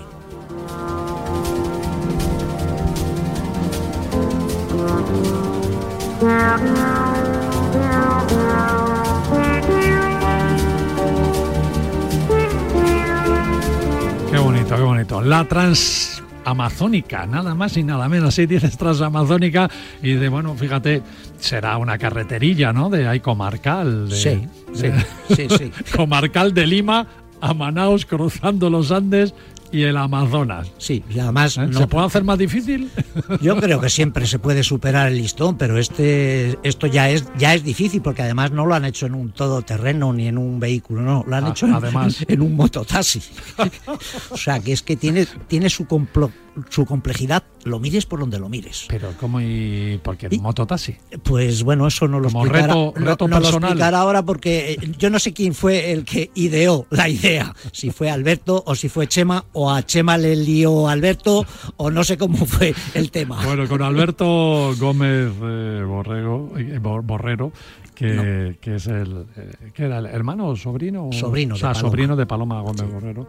Speaker 3: bonito, qué bonito. La transamazónica, nada más y nada menos. Sí, tienes transamazónica y de, bueno, fíjate, será una carreterilla, ¿no? De ahí comarcal. de-
Speaker 5: Sí, sí,
Speaker 3: de-
Speaker 5: sí, sí.
Speaker 3: comarcal de Lima a Manaus, cruzando los Andes y el Amazonas.
Speaker 5: Sí, y además
Speaker 3: ¿Eh?
Speaker 5: no-
Speaker 3: ¿Se puede hacer más difícil?
Speaker 5: Yo creo que siempre se puede superar el listón, pero este esto ya es ya es difícil porque además no lo han hecho en un todoterreno ni en un vehículo, no, lo han
Speaker 3: Ah,
Speaker 5: hecho en,
Speaker 3: además.
Speaker 5: en un mototaxi. o sea, que es que tiene tiene su complo- su complejidad, lo mires por donde lo mires.
Speaker 3: Pero ¿cómo y por qué mototaxi?
Speaker 5: Pues bueno, eso no lo
Speaker 3: Como
Speaker 5: explicará,
Speaker 3: reto-
Speaker 5: no-
Speaker 3: reto
Speaker 5: no lo
Speaker 3: personal.
Speaker 5: explicará ahora porque eh, yo no sé quién fue el que ideó la idea, si fue Alberto o si fue Chema o a Chema le lió Alberto o no sé cómo fue el tema.
Speaker 3: Bueno, con Alberto Gómez eh, Borrego, eh, Bor- Borrero, que, que es el eh, que era el hermano sobrino,
Speaker 5: Sobrino
Speaker 3: o sea,
Speaker 5: de
Speaker 3: sobrino de Paloma Gómez Borrero.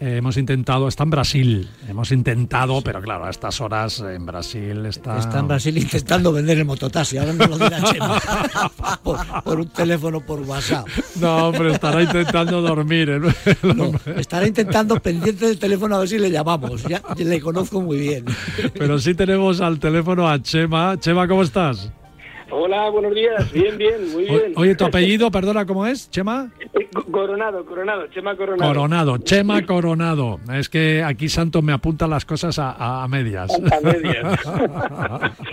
Speaker 3: Hemos intentado, está en Brasil, hemos intentado, pero claro, a estas horas en Brasil está.
Speaker 5: Está en Brasil intentando vender el mototaxi, ahora no lo dirá Chema. por, por un teléfono por WhatsApp.
Speaker 3: No, pero estará intentando dormir. ¿eh?
Speaker 5: No, estará intentando pendiente del teléfono a ver si le llamamos. Ya le conozco muy bien.
Speaker 3: Pero sí tenemos al teléfono a Chema. Chema, ¿cómo estás?
Speaker 22: Hola, buenos días. Bien, bien, muy
Speaker 3: O-
Speaker 22: bien.
Speaker 3: Oye, tu apellido, perdona, ¿cómo es? Chema.
Speaker 22: Eh, Co- Coronado, Coronado, Chema Coronado.
Speaker 3: Coronado, Chema Coronado. Es que aquí Santos me apunta las cosas a, a medias.
Speaker 22: A medias.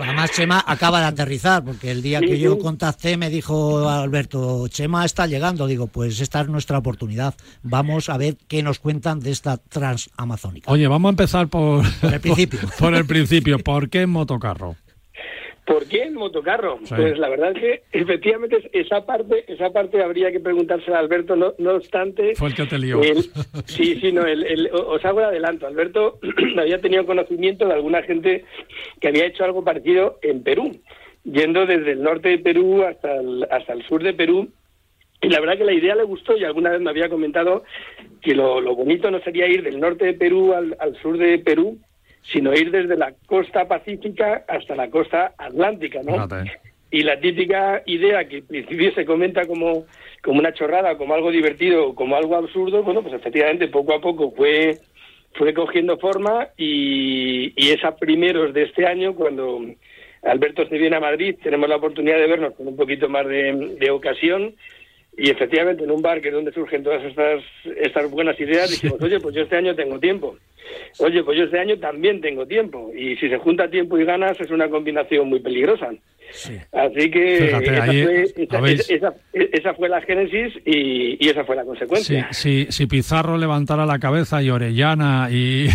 Speaker 5: Además, Chema acaba de aterrizar, porque el día
Speaker 22: Sí,
Speaker 5: que yo contacté me dijo Alberto, Chema está llegando. Digo, pues esta es nuestra oportunidad. Vamos a ver qué nos cuentan de esta transamazónica.
Speaker 3: Oye, vamos a empezar por,
Speaker 5: Por el principio.
Speaker 3: Por, el principio. ¿Por qué en motocarro?
Speaker 22: ¿Por qué en motocarro?
Speaker 3: Sí.
Speaker 22: Pues la verdad es que efectivamente esa parte, esa parte habría que preguntársela a Alberto. No, no obstante,
Speaker 3: Fue el que te lió.
Speaker 22: el- sí, sí, no, el- el- os hago el adelanto. Alberto había tenido conocimiento de alguna gente que había hecho algo parecido en Perú, yendo desde el norte de Perú hasta el, hasta el sur de Perú. Y la verdad que la idea le gustó y alguna vez me había comentado que lo, lo bonito no sería ir del norte de Perú al, al sur de Perú, sino ir desde la costa pacífica hasta la costa atlántica, ¿no? Y la típica idea que en principio se comenta como, como una chorrada, como algo divertido, como algo absurdo, bueno, pues efectivamente poco a poco fue, fue cogiendo forma y, y es a primeros de este año cuando Alberto se viene a Madrid, tenemos la oportunidad de vernos con un poquito más de, de ocasión y efectivamente en un bar que es donde surgen todas estas, estas buenas ideas, dijimos, oye, pues yo este año tengo tiempo. Oye, pues yo este año también tengo tiempo. Y si se junta tiempo y ganas es una combinación muy peligrosa. Así que
Speaker 3: Fíjate,
Speaker 22: esa,
Speaker 3: ahí
Speaker 22: fue, esa-
Speaker 3: habéis-
Speaker 22: esa- esa fue la génesis y, y esa fue la consecuencia.
Speaker 3: si, si Pizarro levantara la cabeza y Orellana y,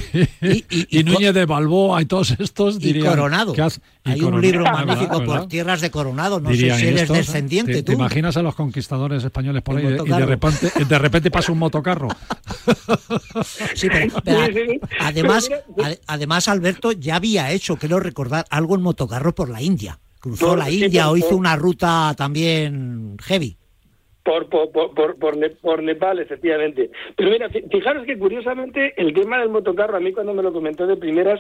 Speaker 3: y, Núñez de Balboa y todos estos
Speaker 5: Y
Speaker 3: dirían...
Speaker 5: Coronado.
Speaker 3: ¿qué hace? Y
Speaker 5: Hay un
Speaker 3: Coronado,
Speaker 5: libro magnífico
Speaker 3: ¿verdad?
Speaker 5: por tierras de Coronado. No
Speaker 3: Dirían
Speaker 5: sé si eres
Speaker 3: estos,
Speaker 5: descendiente
Speaker 3: ¿te,
Speaker 5: tú.
Speaker 3: te imaginas a los conquistadores españoles por ahí y de- y repente, de repente pasa un motocarro?
Speaker 5: Sí, pero, pero
Speaker 3: Sí, sí.
Speaker 5: además, además Alberto ya había hecho, creo recordar, algo en motocarro por la India. Cruzó la India o hizo una ruta también heavy.
Speaker 22: Por, por, por, por, por Ne- por Nepal, efectivamente. Pero mira, fi- fijaros que curiosamente el tema del motocarro, a mí cuando me lo comentó de primeras,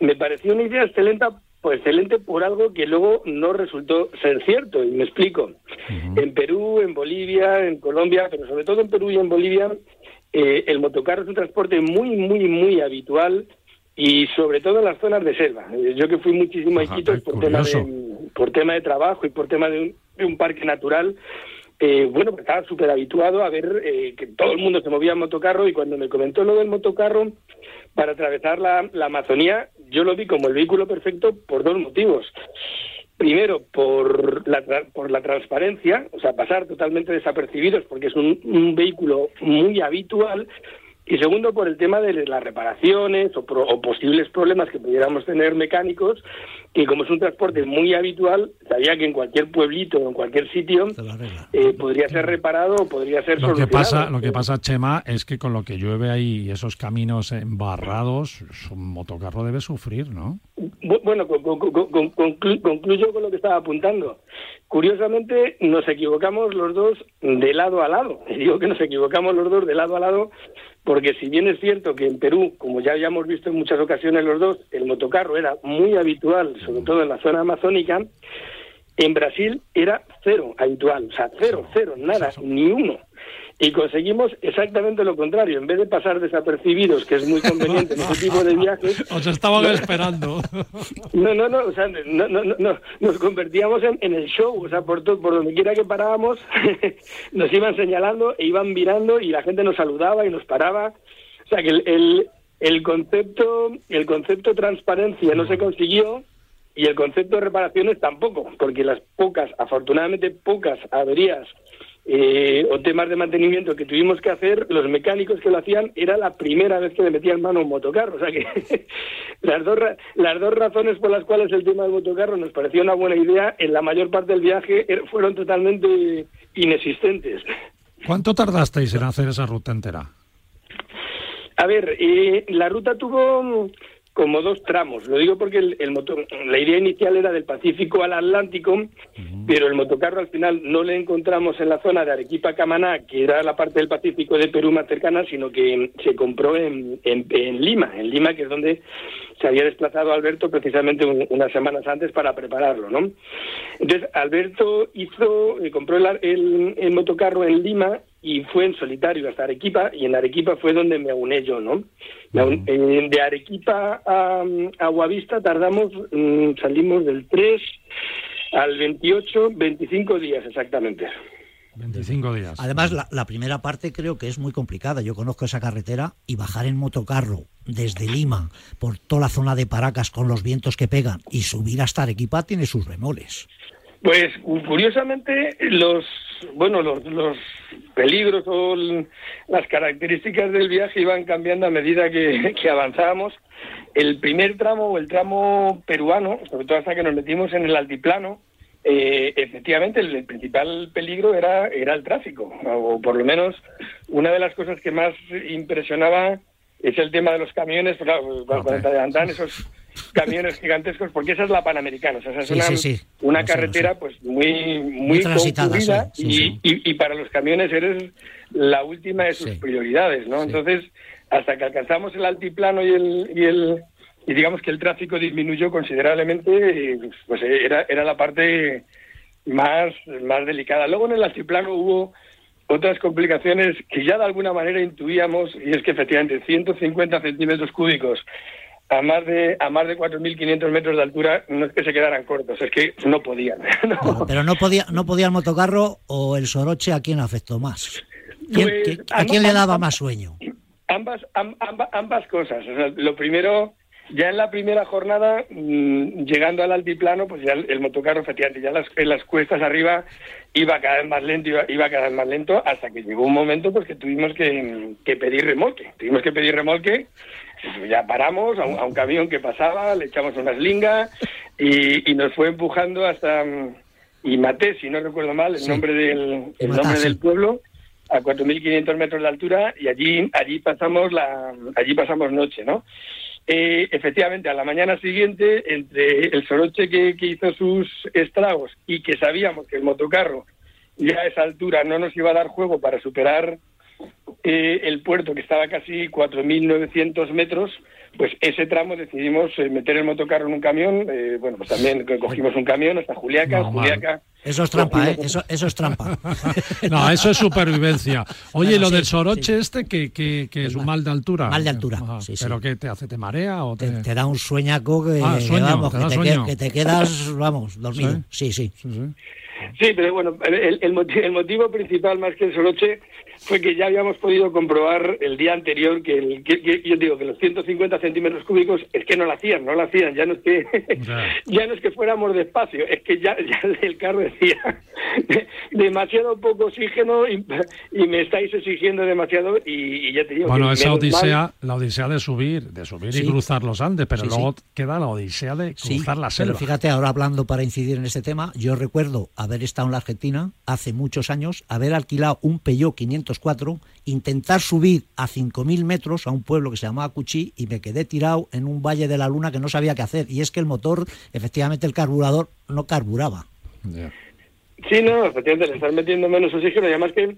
Speaker 22: me pareció una idea excelente, pues excelente por algo que luego no resultó ser cierto, y me explico. En Perú, en Bolivia, en Colombia, pero sobre todo en Perú y en Bolivia, eh, el motocarro es un transporte muy, muy, muy habitual y sobre todo en las zonas de selva. Yo que fui muchísimo a Iquitos por tema, de, por tema de trabajo y por tema de un, de un parque natural, eh, bueno, pues estaba súper habituado a ver eh, que todo el mundo se movía en motocarro y cuando me comentó lo del motocarro para atravesar la, la Amazonía, yo lo vi como el vehículo perfecto por dos motivos. Primero, por la, por la transparencia, o sea, pasar totalmente desapercibidos porque es un, un vehículo muy habitual. Y segundo, por el tema de las reparaciones o, pro- o posibles problemas que pudiéramos tener mecánicos, que como es un transporte muy habitual, sabía que en cualquier pueblito o en cualquier sitio eh, podría ser reparado o podría ser
Speaker 3: Lo que
Speaker 22: solucionado.
Speaker 3: pasa, lo que pasa, Chema, es que con lo que llueve ahí y esos caminos embarrados, un motocarro debe sufrir, ¿no?
Speaker 22: Bu- Bueno, con- con- con- con- conclu- concluyo con lo que estaba apuntando. Curiosamente, nos equivocamos los dos de lado a lado. Digo que nos equivocamos los dos de lado a lado porque si bien es cierto que en Perú, como ya habíamos visto en muchas ocasiones los dos, el motocarro era muy habitual, sobre todo en la zona amazónica, en Brasil era cero habitual, o sea, cero, cero, nada, ni uno. Y conseguimos exactamente lo contrario. En vez de pasar desapercibidos, que es muy conveniente en ese tipo de viajes,
Speaker 3: Os estaban
Speaker 22: No.
Speaker 3: esperando.
Speaker 22: no, no, no, o sea, no, no, no, no, nos convertíamos en, en el show, o sea, por, to- por donde quiera que parábamos, nos iban señalando e iban mirando y la gente nos saludaba y nos paraba. O sea, que el, el, el concepto, el concepto transparencia no se consiguió y el concepto de reparaciones tampoco, porque las pocas, afortunadamente pocas averías eh, o temas de mantenimiento que tuvimos que hacer, los mecánicos que lo hacían era la primera vez que le metían mano a un motocarro. O sea que las, dos, las dos razones por las cuales el tema del motocarro nos pareció una buena idea, en la mayor parte del viaje er- fueron totalmente inexistentes.
Speaker 3: ¿Cuánto tardasteis en hacer esa ruta entera?
Speaker 22: A ver, eh, la ruta tuvo como dos tramos. Lo digo porque el, el moto- la idea inicial era del Pacífico al Atlántico, pero el motocarro al final no le encontramos en la zona de Arequipa-Camaná, que era la parte del Pacífico de Perú más cercana, sino que se compró en, en- en Lima, en Lima, que es donde se había desplazado Alberto precisamente un- unas semanas antes para prepararlo, ¿no? Entonces, Alberto hizo, eh, compró el, el- el motocarro en Lima y fue en solitario hasta Arequipa, y en Arequipa fue donde me uné yo, ¿no? Eh, de Arequipa a, a Guavista tardamos, mm, salimos del 3 al 28, 25 días exactamente.
Speaker 3: 25 días.
Speaker 5: Además, la, la primera parte creo que es muy complicada. Yo conozco esa carretera y bajar en motocarro desde Lima por toda la zona de Paracas con los vientos que pegan y subir hasta Arequipa tiene sus bemoles.
Speaker 22: Pues cu- curiosamente los bueno los, los peligros o las características del viaje iban cambiando a medida que, que avanzábamos. El primer tramo o el tramo peruano, sobre todo hasta que nos metimos en el altiplano, eh, efectivamente el, el principal peligro era era el tráfico o por lo menos una de las cosas que más impresionaba es el tema de los camiones, claro, cuando te adelantan esos camiones gigantescos, porque esa es la Panamericana, o sea, esa es
Speaker 5: Sí,
Speaker 22: una,
Speaker 5: sí, sí.
Speaker 22: una
Speaker 5: sé,
Speaker 22: carretera pues muy muy, concurrida y, y- y para los camiones eres la última de sus prioridades, ¿no? Entonces, hasta que alcanzamos el altiplano y el y el y digamos que el tráfico disminuyó considerablemente, pues era era la parte más más delicada. Luego en el altiplano hubo otras complicaciones que ya de alguna manera intuíamos, y es que efectivamente 150 centímetros cúbicos a más de a más de 4.500 metros de altura no es que se quedaran cortos, es que no podían.
Speaker 5: Pero, pero no podía no podía el motocarro o el soroche a quién afectó más. ¿Quién-
Speaker 22: Pues,
Speaker 5: ¿A quién le daba más sueño?
Speaker 22: Ambas, am- amba- ambas cosas. O sea, lo primero, ya en la primera jornada, mm, llegando al altiplano, pues ya el, el motocarro, efectivamente, ya las, en las cuestas arriba iba cada vez más lento, iba, iba cada vez más lento, hasta que llegó un momento pues que tuvimos que, que pedir remolque. Tuvimos que pedir remolque, ya paramos a un, a un camión que pasaba, le echamos unas lingas y, y nos fue empujando hasta... mm, Y maté, si no recuerdo mal, el
Speaker 5: Sí.
Speaker 22: nombre del, el nombre del pueblo a 4.500 metros de altura y allí allí pasamos la allí pasamos noche, ¿no? Eh, efectivamente, a la mañana siguiente, entre el soroche que, que hizo sus estragos y que sabíamos que el motocarro ya a esa altura no nos iba a dar juego para superar eh, el puerto que estaba a casi 4.900 metros, pues ese tramo decidimos eh, meter el motocarro en un camión. eh, bueno, pues también co- cogimos un camión hasta Juliaca. Juliaca
Speaker 5: Eso es trampa, ¿eh? Eso, eso es trampa.
Speaker 3: No, eso es supervivencia. Oye,
Speaker 5: Bueno,
Speaker 3: lo
Speaker 5: sí,
Speaker 3: del soroche este, que, que, que es un mal de altura.
Speaker 5: Mal de altura,
Speaker 3: Ajá,
Speaker 5: sí, sí.
Speaker 3: ¿Pero qué te hace? ¿Te marea o te...?
Speaker 5: Te da un sueñaco que,
Speaker 3: Ah, sueño,
Speaker 5: vamos,
Speaker 3: te
Speaker 5: que
Speaker 3: da
Speaker 5: te,
Speaker 3: sueño.
Speaker 5: que- que te quedas, vamos, dormido. Sí, sí.
Speaker 22: Sí, pero bueno, el, el moti- el motivo principal más que el soroche fue que ya habíamos podido comprobar el día anterior que, el, que, que yo digo que los 150 centímetros cúbicos es que no lo hacían, no lo hacían, ya no es que ya no es que fuéramos despacio, es que ya, ya el carro decía demasiado poco oxígeno y, y me estáis exigiendo demasiado y, y ya te digo
Speaker 3: Bueno,
Speaker 22: que
Speaker 3: esa
Speaker 22: mal-
Speaker 3: odisea, la odisea de subir, de subir
Speaker 5: Sí.
Speaker 3: y cruzar los Andes, pero
Speaker 5: Sí, sí.
Speaker 3: luego queda la odisea de
Speaker 5: Sí,
Speaker 3: cruzar la
Speaker 5: pero
Speaker 3: selva.
Speaker 5: fíjate, ahora hablando para incidir en este tema, yo recuerdo haber estado en la Argentina hace muchos años, haber alquilado un Peugeot 504, intentar subir a 5.000 metros a un pueblo que se llamaba Cuchí y me quedé tirado en un valle de la luna que no sabía qué hacer. Y es que el motor, efectivamente el carburador, no carburaba.
Speaker 22: Sí, no, efectivamente, le están metiendo menos oxígeno y además que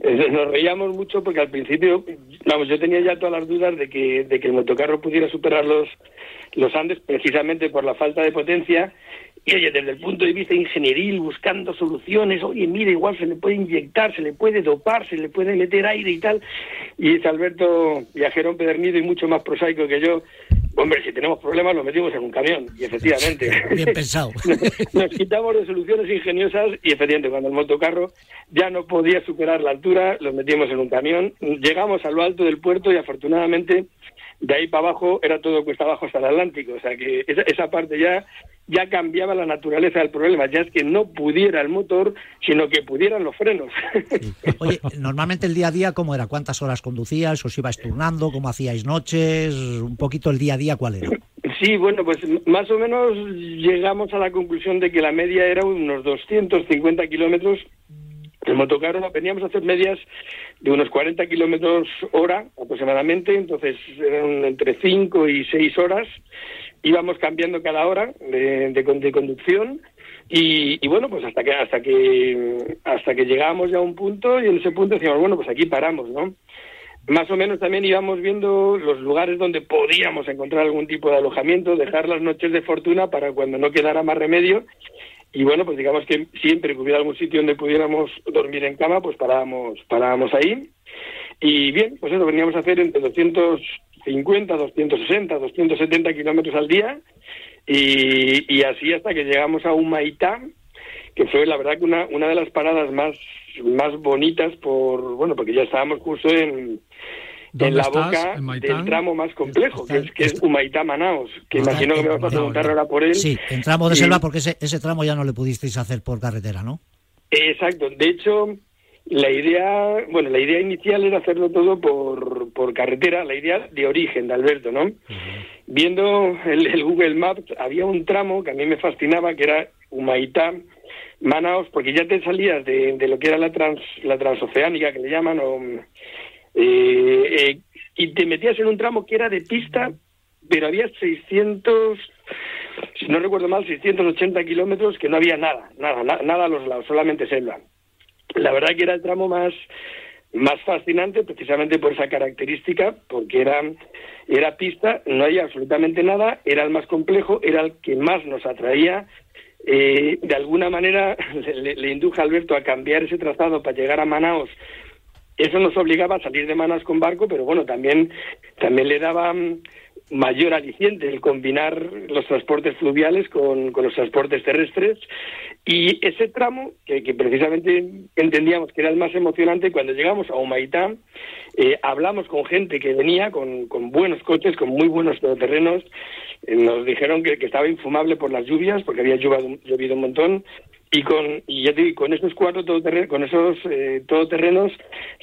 Speaker 22: eh, nos reíamos mucho porque al principio, vamos, yo tenía ya todas las dudas de que, de que el motocarro pudiera superar los, los Andes precisamente por la falta de potencia y oye, desde el punto de vista ingenieril, buscando soluciones, oye, mira, igual se le puede inyectar, se le puede dopar, se le puede meter aire y tal. Y es Alberto, viajero empedernido y mucho más prosaico que yo, hombre, si tenemos problemas lo metimos en un camión. Y efectivamente.
Speaker 5: Bien pensado.
Speaker 22: Nos quitamos de soluciones ingeniosas y efectivamente cuando el motocarro ya no podía superar la altura, lo metimos en un camión. Llegamos a lo alto del puerto y afortunadamente de ahí para abajo era todo cuesta abajo hasta el Atlántico. O sea que esa, esa parte ya, ya cambiaba la naturaleza del problema. Ya es que no pudiera el motor, sino que pudieran los frenos.
Speaker 5: Oye, normalmente el día a día, ¿cómo era? ¿Cuántas horas conducíais? ¿Os ibais turnando? ¿Cómo hacíais noches? Un poquito el día a día, ¿cuál era?
Speaker 22: Sí, bueno, pues más o menos llegamos a la conclusión de que la media era unos 250 kilómetros. El motocarro veníamos a hacer medias de unos 40 kilómetros hora aproximadamente, entonces eran entre 5 y 6 horas. Íbamos cambiando cada hora de, de de conducción y, y bueno, pues hasta que hasta que hasta que llegábamos ya a un punto y en ese punto decíamos, bueno, pues aquí paramos, ¿no? Más o menos también íbamos viendo los lugares donde podíamos encontrar algún tipo de alojamiento, dejar las noches de fortuna para cuando no quedara más remedio. Y bueno, pues digamos que siempre que hubiera algún sitio donde pudiéramos dormir en cama, pues parábamos, parábamos ahí. Y bien, pues eso, veníamos a hacer entre 250, 260, 270 kilómetros al día. Y, y así hasta que llegamos a Humaitá, que fue la verdad que una, una de las paradas más, más bonitas por, bueno, porque ya estábamos justo en, en
Speaker 3: ¿Dónde
Speaker 22: la boca del tramo más complejo, que es, que es Humaitá Manaos, que imagino que me vas a preguntar ahora por él.
Speaker 5: Sí, en tramo de
Speaker 22: Y-
Speaker 5: selva, porque ese, ese tramo ya no le pudisteis hacer por carretera, ¿no?
Speaker 22: Exacto. De hecho, la idea, bueno, la idea inicial era hacerlo todo por, por carretera, la idea de origen de Alberto, ¿no? Viendo el, el Google Maps, había un tramo que a mí me fascinaba, que era Humaitá, Manaos, porque ya te salías de, de lo que era la, trans, la transoceánica, que le llaman, o, eh, eh, y te metías en un tramo que era de pista, pero había 600, si no recuerdo mal, 680 kilómetros que no había nada, nada, na- nada a los lados, solamente selva. La verdad que era el tramo más más fascinante precisamente por esa característica, porque era era pista, no había absolutamente nada, era el más complejo, era el que más nos atraía. Eh, de alguna manera le, le- indujo a Alberto a cambiar ese trazado para llegar a Manaos eso nos obligaba a salir de Manaos con barco, pero bueno, también, también le daba mm, mayor aliciente el combinar los transportes fluviales con, con los transportes terrestres. Y ese tramo que, que, precisamente entendíamos que era el más emocionante cuando llegamos a Humaitá eh, hablamos con gente que venía con, con buenos coches con muy buenos todoterrenos eh, nos dijeron que, que, estaba infumable por las lluvias porque había llovido, llovido un montón y con y ya te digo, con esos cuatro todoterrenos, con esos eh, todoterrenos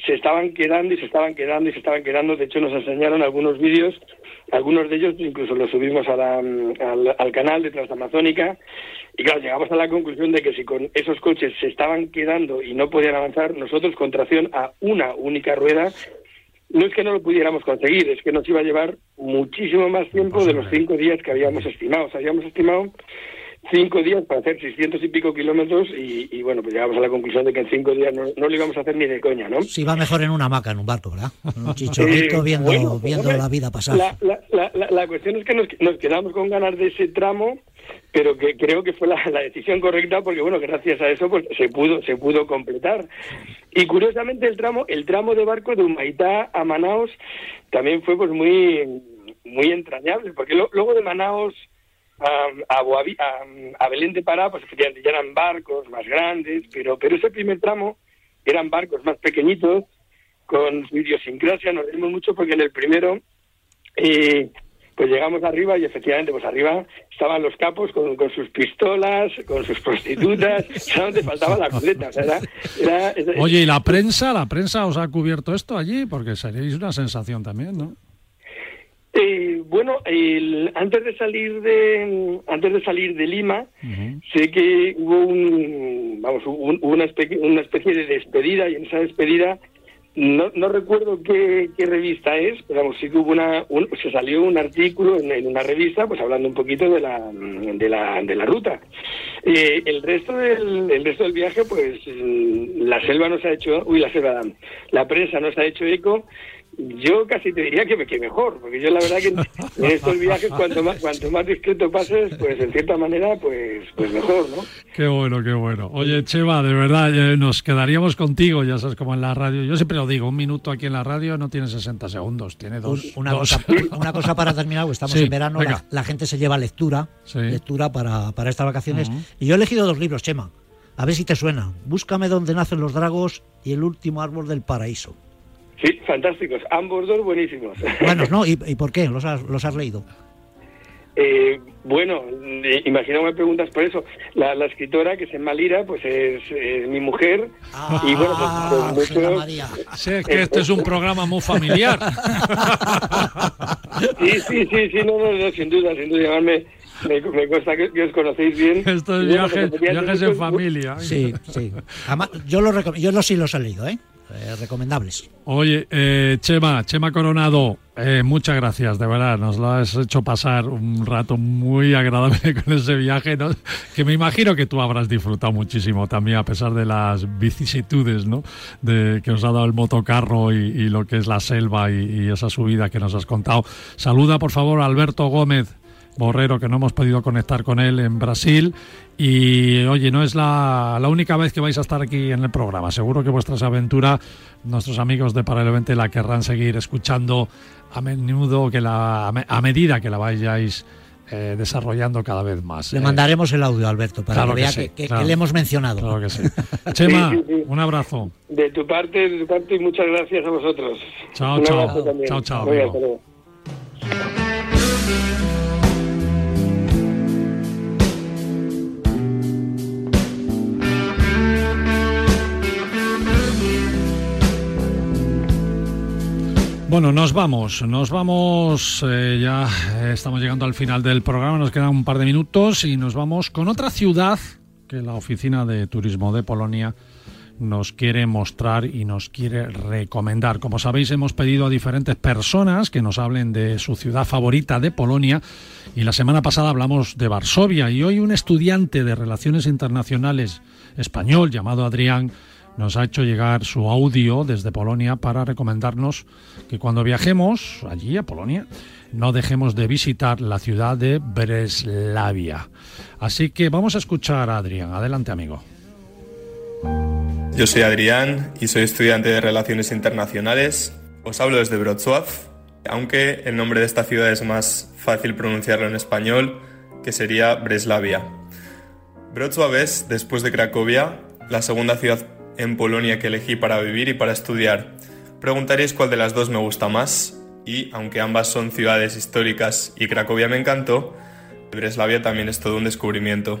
Speaker 22: se estaban quedando y se estaban quedando y se estaban quedando. De hecho nos enseñaron algunos vídeos algunos de ellos incluso los subimos a la, al, al, canal de Transamazónica. Y claro, llegamos a la conclusión de que si con esos coches se estaban quedando y no podían avanzar, nosotros con tracción a una única rueda, no es que no lo pudiéramos conseguir, es que nos iba a llevar muchísimo más tiempo de los cinco días que habíamos estimado. O sea, habíamos estimado cinco días para hacer 600 y pico kilómetros y, y, bueno, pues llegamos a la conclusión de que en cinco días no, no, lo íbamos a hacer ni de coña, ¿no?
Speaker 5: Sí, va mejor en una hamaca, en un barco, ¿verdad? Un chichorrito viendo, bueno, viendo la vida pasar.
Speaker 22: La, la, la, la, cuestión es que nos, nos quedamos con ganas de ese tramo pero que creo que fue la, la, decisión correcta porque bueno gracias a eso pues se pudo se pudo completar y curiosamente el tramo el tramo de barco de Humaitá a Manaos también fue pues muy muy entrañable porque lo, luego de Manaos a, a, Boaví, a, a, Belén de Pará, pues efectivamente ya eran barcos más grandes, pero, pero ese primer tramo eran barcos más pequeñitos, con su idiosincrasia, nos reímos mucho porque en el primero, eh, pues llegamos arriba y efectivamente, pues arriba estaban los capos con, con sus pistolas, con sus prostitutas, solamente faltaba la culeta. O sea, era, era, era,
Speaker 3: Oye, ¿y la prensa? ¿La prensa os ha cubierto esto allí? Porque seréis una sensación también, ¿no?
Speaker 22: Eh, bueno, el, antes de salir de antes de salir de Lima, uh -huh. sé que hubo un vamos un, una, especie, una especie de despedida y en esa despedida no, no recuerdo qué, qué, revista es, pero vamos, sí que hubo una, un, se salió un artículo en, en, una revista, pues hablando un poquito de la, de la, de la ruta. Eh, el resto del, el resto del viaje, pues la selva nos ha hecho, uy, la selva, la prensa nos ha hecho eco yo casi te diría que, que, mejor, porque yo la verdad que en estos viajes cuanto más cuanto más discreto pases, pues en cierta manera, pues pues mejor, ¿no?
Speaker 3: Qué bueno, qué bueno. Oye, Cheva, de verdad, eh, nos quedaríamos contigo, ya sabes, como en la radio. Yo siempre lo digo, un minuto aquí en la radio no tiene 60 segundos, tiene dos.
Speaker 5: Una,
Speaker 3: dos.
Speaker 5: Cosa, una cosa para terminar, porque estamos
Speaker 3: Sí,
Speaker 5: en verano, la, gente se lleva lectura,
Speaker 3: Sí.
Speaker 5: lectura para, para estas vacaciones. Y yo he elegido dos libros, Chema. A ver si te suena. Búscame donde nacen los dragos y el último árbol del paraíso.
Speaker 22: Sí, fantásticos, ambos dos buenísimos.
Speaker 5: Bueno, ¿no? ¿Y, y por qué? ¿Los has, los has leído?
Speaker 22: Eh, bueno, eh, imagino me preguntas por eso. La, la, escritora, que es Emma Lira, pues es, es mi mujer.
Speaker 5: Ah,
Speaker 22: y bueno, pues, pues mucho,
Speaker 3: Sí, es que este es un programa muy familiar.
Speaker 22: sí, sí, sí, sí, no, no, no, sin duda, sin duda. Llamarme, me, me consta que, que, os conocéis bien.
Speaker 3: Esto es viajes, bueno, viajes en familia.
Speaker 5: Sí, sí. Además, yo, lo yo los sí los he leído, ¿eh? Eh, recomendables.
Speaker 3: Oye, eh, Chema, Chema Coronado, eh, muchas gracias, de verdad, nos lo has hecho pasar un rato muy agradable con ese viaje, que me imagino que tú habrás disfrutado muchísimo también, a pesar de las vicisitudes ¿no? de, que os ha dado el motocarro y, lo que es la selva y, esa subida que nos has contado. Saluda, por favor, Alberto Gómez. Borrero, que no hemos podido conectar con él en Brasil. Y oye, no es la, la, única vez que vais a estar aquí en el programa. Seguro que vuestras aventuras, nuestros amigos de Paralelo 20 la querrán seguir escuchando a menudo, que la, a medida que la vayáis eh, desarrollando cada vez más.
Speaker 5: Le mandaremos el audio, Alberto, para
Speaker 3: claro
Speaker 5: que vea
Speaker 3: que, sí,
Speaker 5: que,
Speaker 3: claro.
Speaker 5: que, le hemos mencionado.
Speaker 3: Claro que sí. Chema, sí, sí, un abrazo.
Speaker 22: De tu parte, de tu parte, y muchas gracias a vosotros.
Speaker 3: Chao, chao. Chao, chao. chao Bueno, nos vamos, nos vamos, eh, ya estamos llegando al final del programa, nos quedan un par de minutos y nos vamos con otra ciudad que la Oficina de Turismo de Polonia nos quiere mostrar y nos quiere recomendar. Como sabéis, hemos pedido a diferentes personas que nos hablen de su ciudad favorita de Polonia y la semana pasada hablamos de Varsovia y hoy un estudiante de Relaciones Internacionales español llamado Adrián nos ha hecho llegar su audio desde Polonia para recomendarnos que cuando viajemos allí a Polonia no dejemos de visitar la ciudad de Breslavia. Así que vamos a escuchar a Adrián. Adelante, amigo.
Speaker 23: Yo soy Adrián y soy estudiante de Relaciones Internacionales. Os hablo desde Wrocław, aunque el nombre de esta ciudad es más fácil pronunciarlo en español, que sería Breslavia. Wrocław es, después de Cracovia, la segunda ciudad en Polonia que elegí para vivir y para estudiar. Preguntaréis cuál de las dos me gusta más, y aunque ambas son ciudades históricas y Cracovia me encantó, Breslavia también es todo un descubrimiento.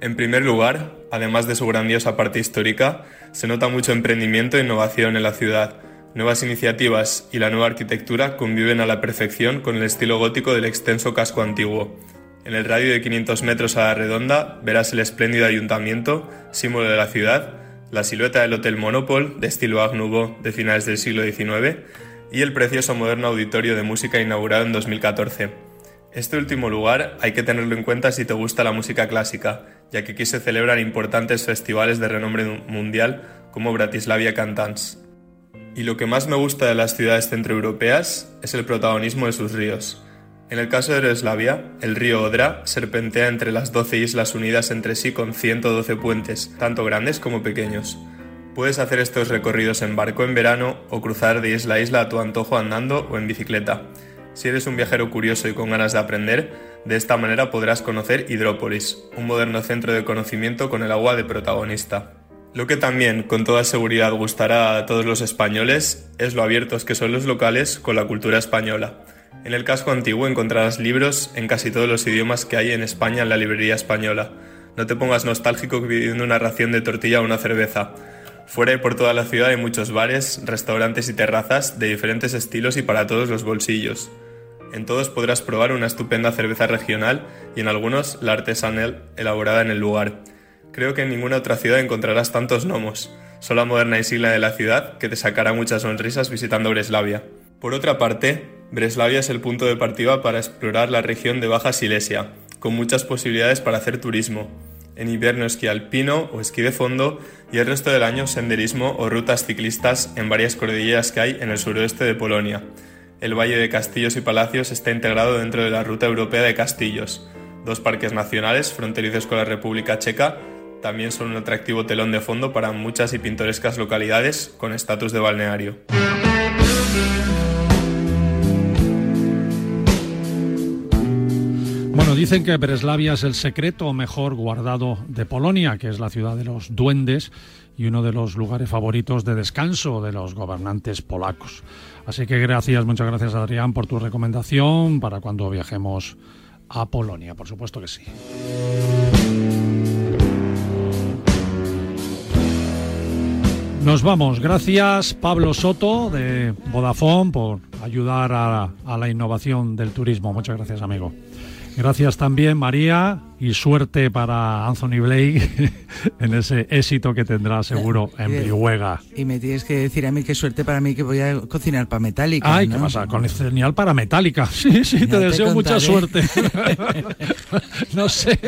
Speaker 23: En primer lugar, además de su grandiosa parte histórica, se nota mucho emprendimiento e innovación en la ciudad. Nuevas iniciativas y la nueva arquitectura conviven a la perfección con el estilo gótico del extenso casco antiguo. En el radio de 500 metros a la redonda verás el espléndido ayuntamiento, símbolo de la ciudad, la silueta del Hotel Monopol, de estilo Art de finales del siglo XIX, y el precioso moderno auditorio de música inaugurado en 2014. Este último lugar hay que tenerlo en cuenta si te gusta la música clásica, ya que aquí se celebran importantes festivales de renombre mundial como Bratislavia Cantants. Y lo que más me gusta de las ciudades centroeuropeas es el protagonismo de sus ríos. En el caso de Breslavia, el río Odra serpentea entre las 12 islas unidas entre sí con 112 puentes, tanto grandes como pequeños. Puedes hacer estos recorridos en barco en verano o cruzar de isla a isla a tu antojo andando o en bicicleta. Si eres un viajero curioso y con ganas de aprender, de esta manera podrás conocer Hidrópolis, un moderno centro de conocimiento con el agua de protagonista. Lo que también con toda seguridad gustará a todos los españoles es lo abiertos que son los locales con la cultura española. En el casco antiguo encontrarás libros en casi todos los idiomas que hay en España en la librería española. No te pongas nostálgico pidiendo una ración de tortilla o una cerveza. Fuera y por toda la ciudad hay muchos bares, restaurantes y terrazas de diferentes estilos y para todos los bolsillos. En todos podrás probar una estupenda cerveza regional y en algunos la artesanal elaborada en el lugar. Creo que en ninguna otra ciudad encontrarás tantos gnomos, sola moderna y sigla de la ciudad que te sacará muchas sonrisas visitando Breslavia. Por otra parte, Breslavia es el punto de partida para explorar la región de Baja Silesia, con muchas posibilidades para hacer turismo en invierno esquí alpino o esquí de fondo y el resto del año senderismo o rutas ciclistas en varias cordilleras que hay en el suroeste de Polonia. El Valle de Castillos y Palacios está integrado dentro de la Ruta Europea de Castillos. Dos parques nacionales fronterizos con la República Checa también son un atractivo telón de fondo para muchas y pintorescas localidades con estatus de balneario.
Speaker 3: Bueno, dicen que Breslavia es el secreto mejor guardado de Polonia, que es la ciudad de los duendes y uno de los lugares favoritos de descanso de los gobernantes polacos. Así que gracias, muchas gracias Adrián por tu recomendación para cuando viajemos a Polonia, por supuesto que sí. Nos vamos. Gracias Pablo Soto de Vodafone por ayudar a, a la innovación del turismo. Muchas gracias, amigo. Gracias también, María, y suerte para Anthony Blake en ese éxito que tendrá seguro en Brihuega.
Speaker 4: Y me tienes que decir a mí qué suerte para mí que voy a cocinar para Metallica.
Speaker 3: Ay, ¿qué pasa? Genial para Metallica. Sí, sí, te deseo mucha suerte. no sé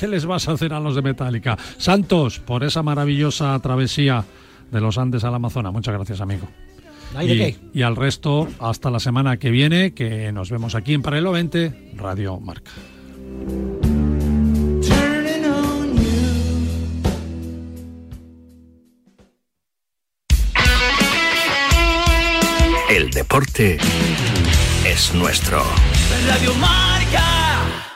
Speaker 3: qué les vas a hacer a los de Metallica. Santos, por esa maravillosa travesía de los Andes al Amazonas. Muchas gracias, amigo y, y, al resto, hasta la semana que viene, que nos vemos aquí en Paralelo 20, Radio Marca.
Speaker 1: El deporte es nuestro.
Speaker 24: Radio Marca.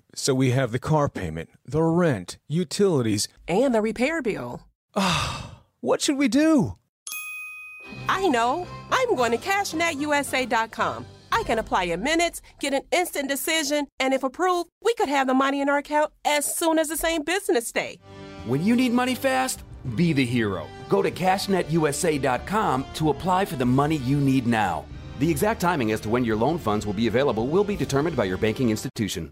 Speaker 25: so we have the car payment, the rent, utilities,
Speaker 26: and the repair bill.
Speaker 25: Ah, what should we do?
Speaker 26: I know. I'm going to CashNetUSA.com. I can apply in minutes, get an instant decision, and if approved, we could have the money in our account as soon as the same business day.
Speaker 27: When you need money fast, be the hero. Go to CashNetUSA.com to apply for the money you need now. The exact timing as to when your loan funds will be available will be determined by your banking institution.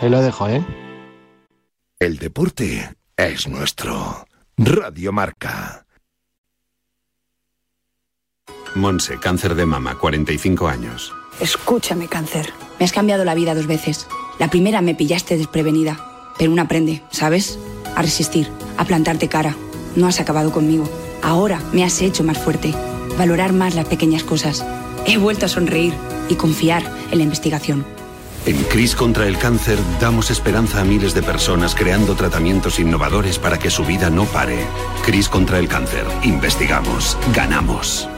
Speaker 28: ahí lo dejo, ¿eh?
Speaker 21: El deporte es nuestro. Radio Marca.
Speaker 1: Monse, cáncer de mama, 45 años.
Speaker 29: Escúchame, cáncer. Me has cambiado la vida dos veces. La primera me pillaste desprevenida. Pero uno aprende, ¿sabes? A resistir, a plantarte cara. No has acabado conmigo. Ahora me has hecho más fuerte. Valorar más las pequeñas cosas. He vuelto a sonreír y confiar en la investigación.
Speaker 1: En CRIS contra el cáncer damos esperanza a miles de personas creando tratamientos innovadores para que su vida no pare. CRIS contra el cáncer. Investigamos. Ganamos.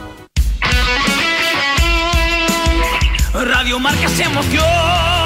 Speaker 30: Radio Marca se emoción.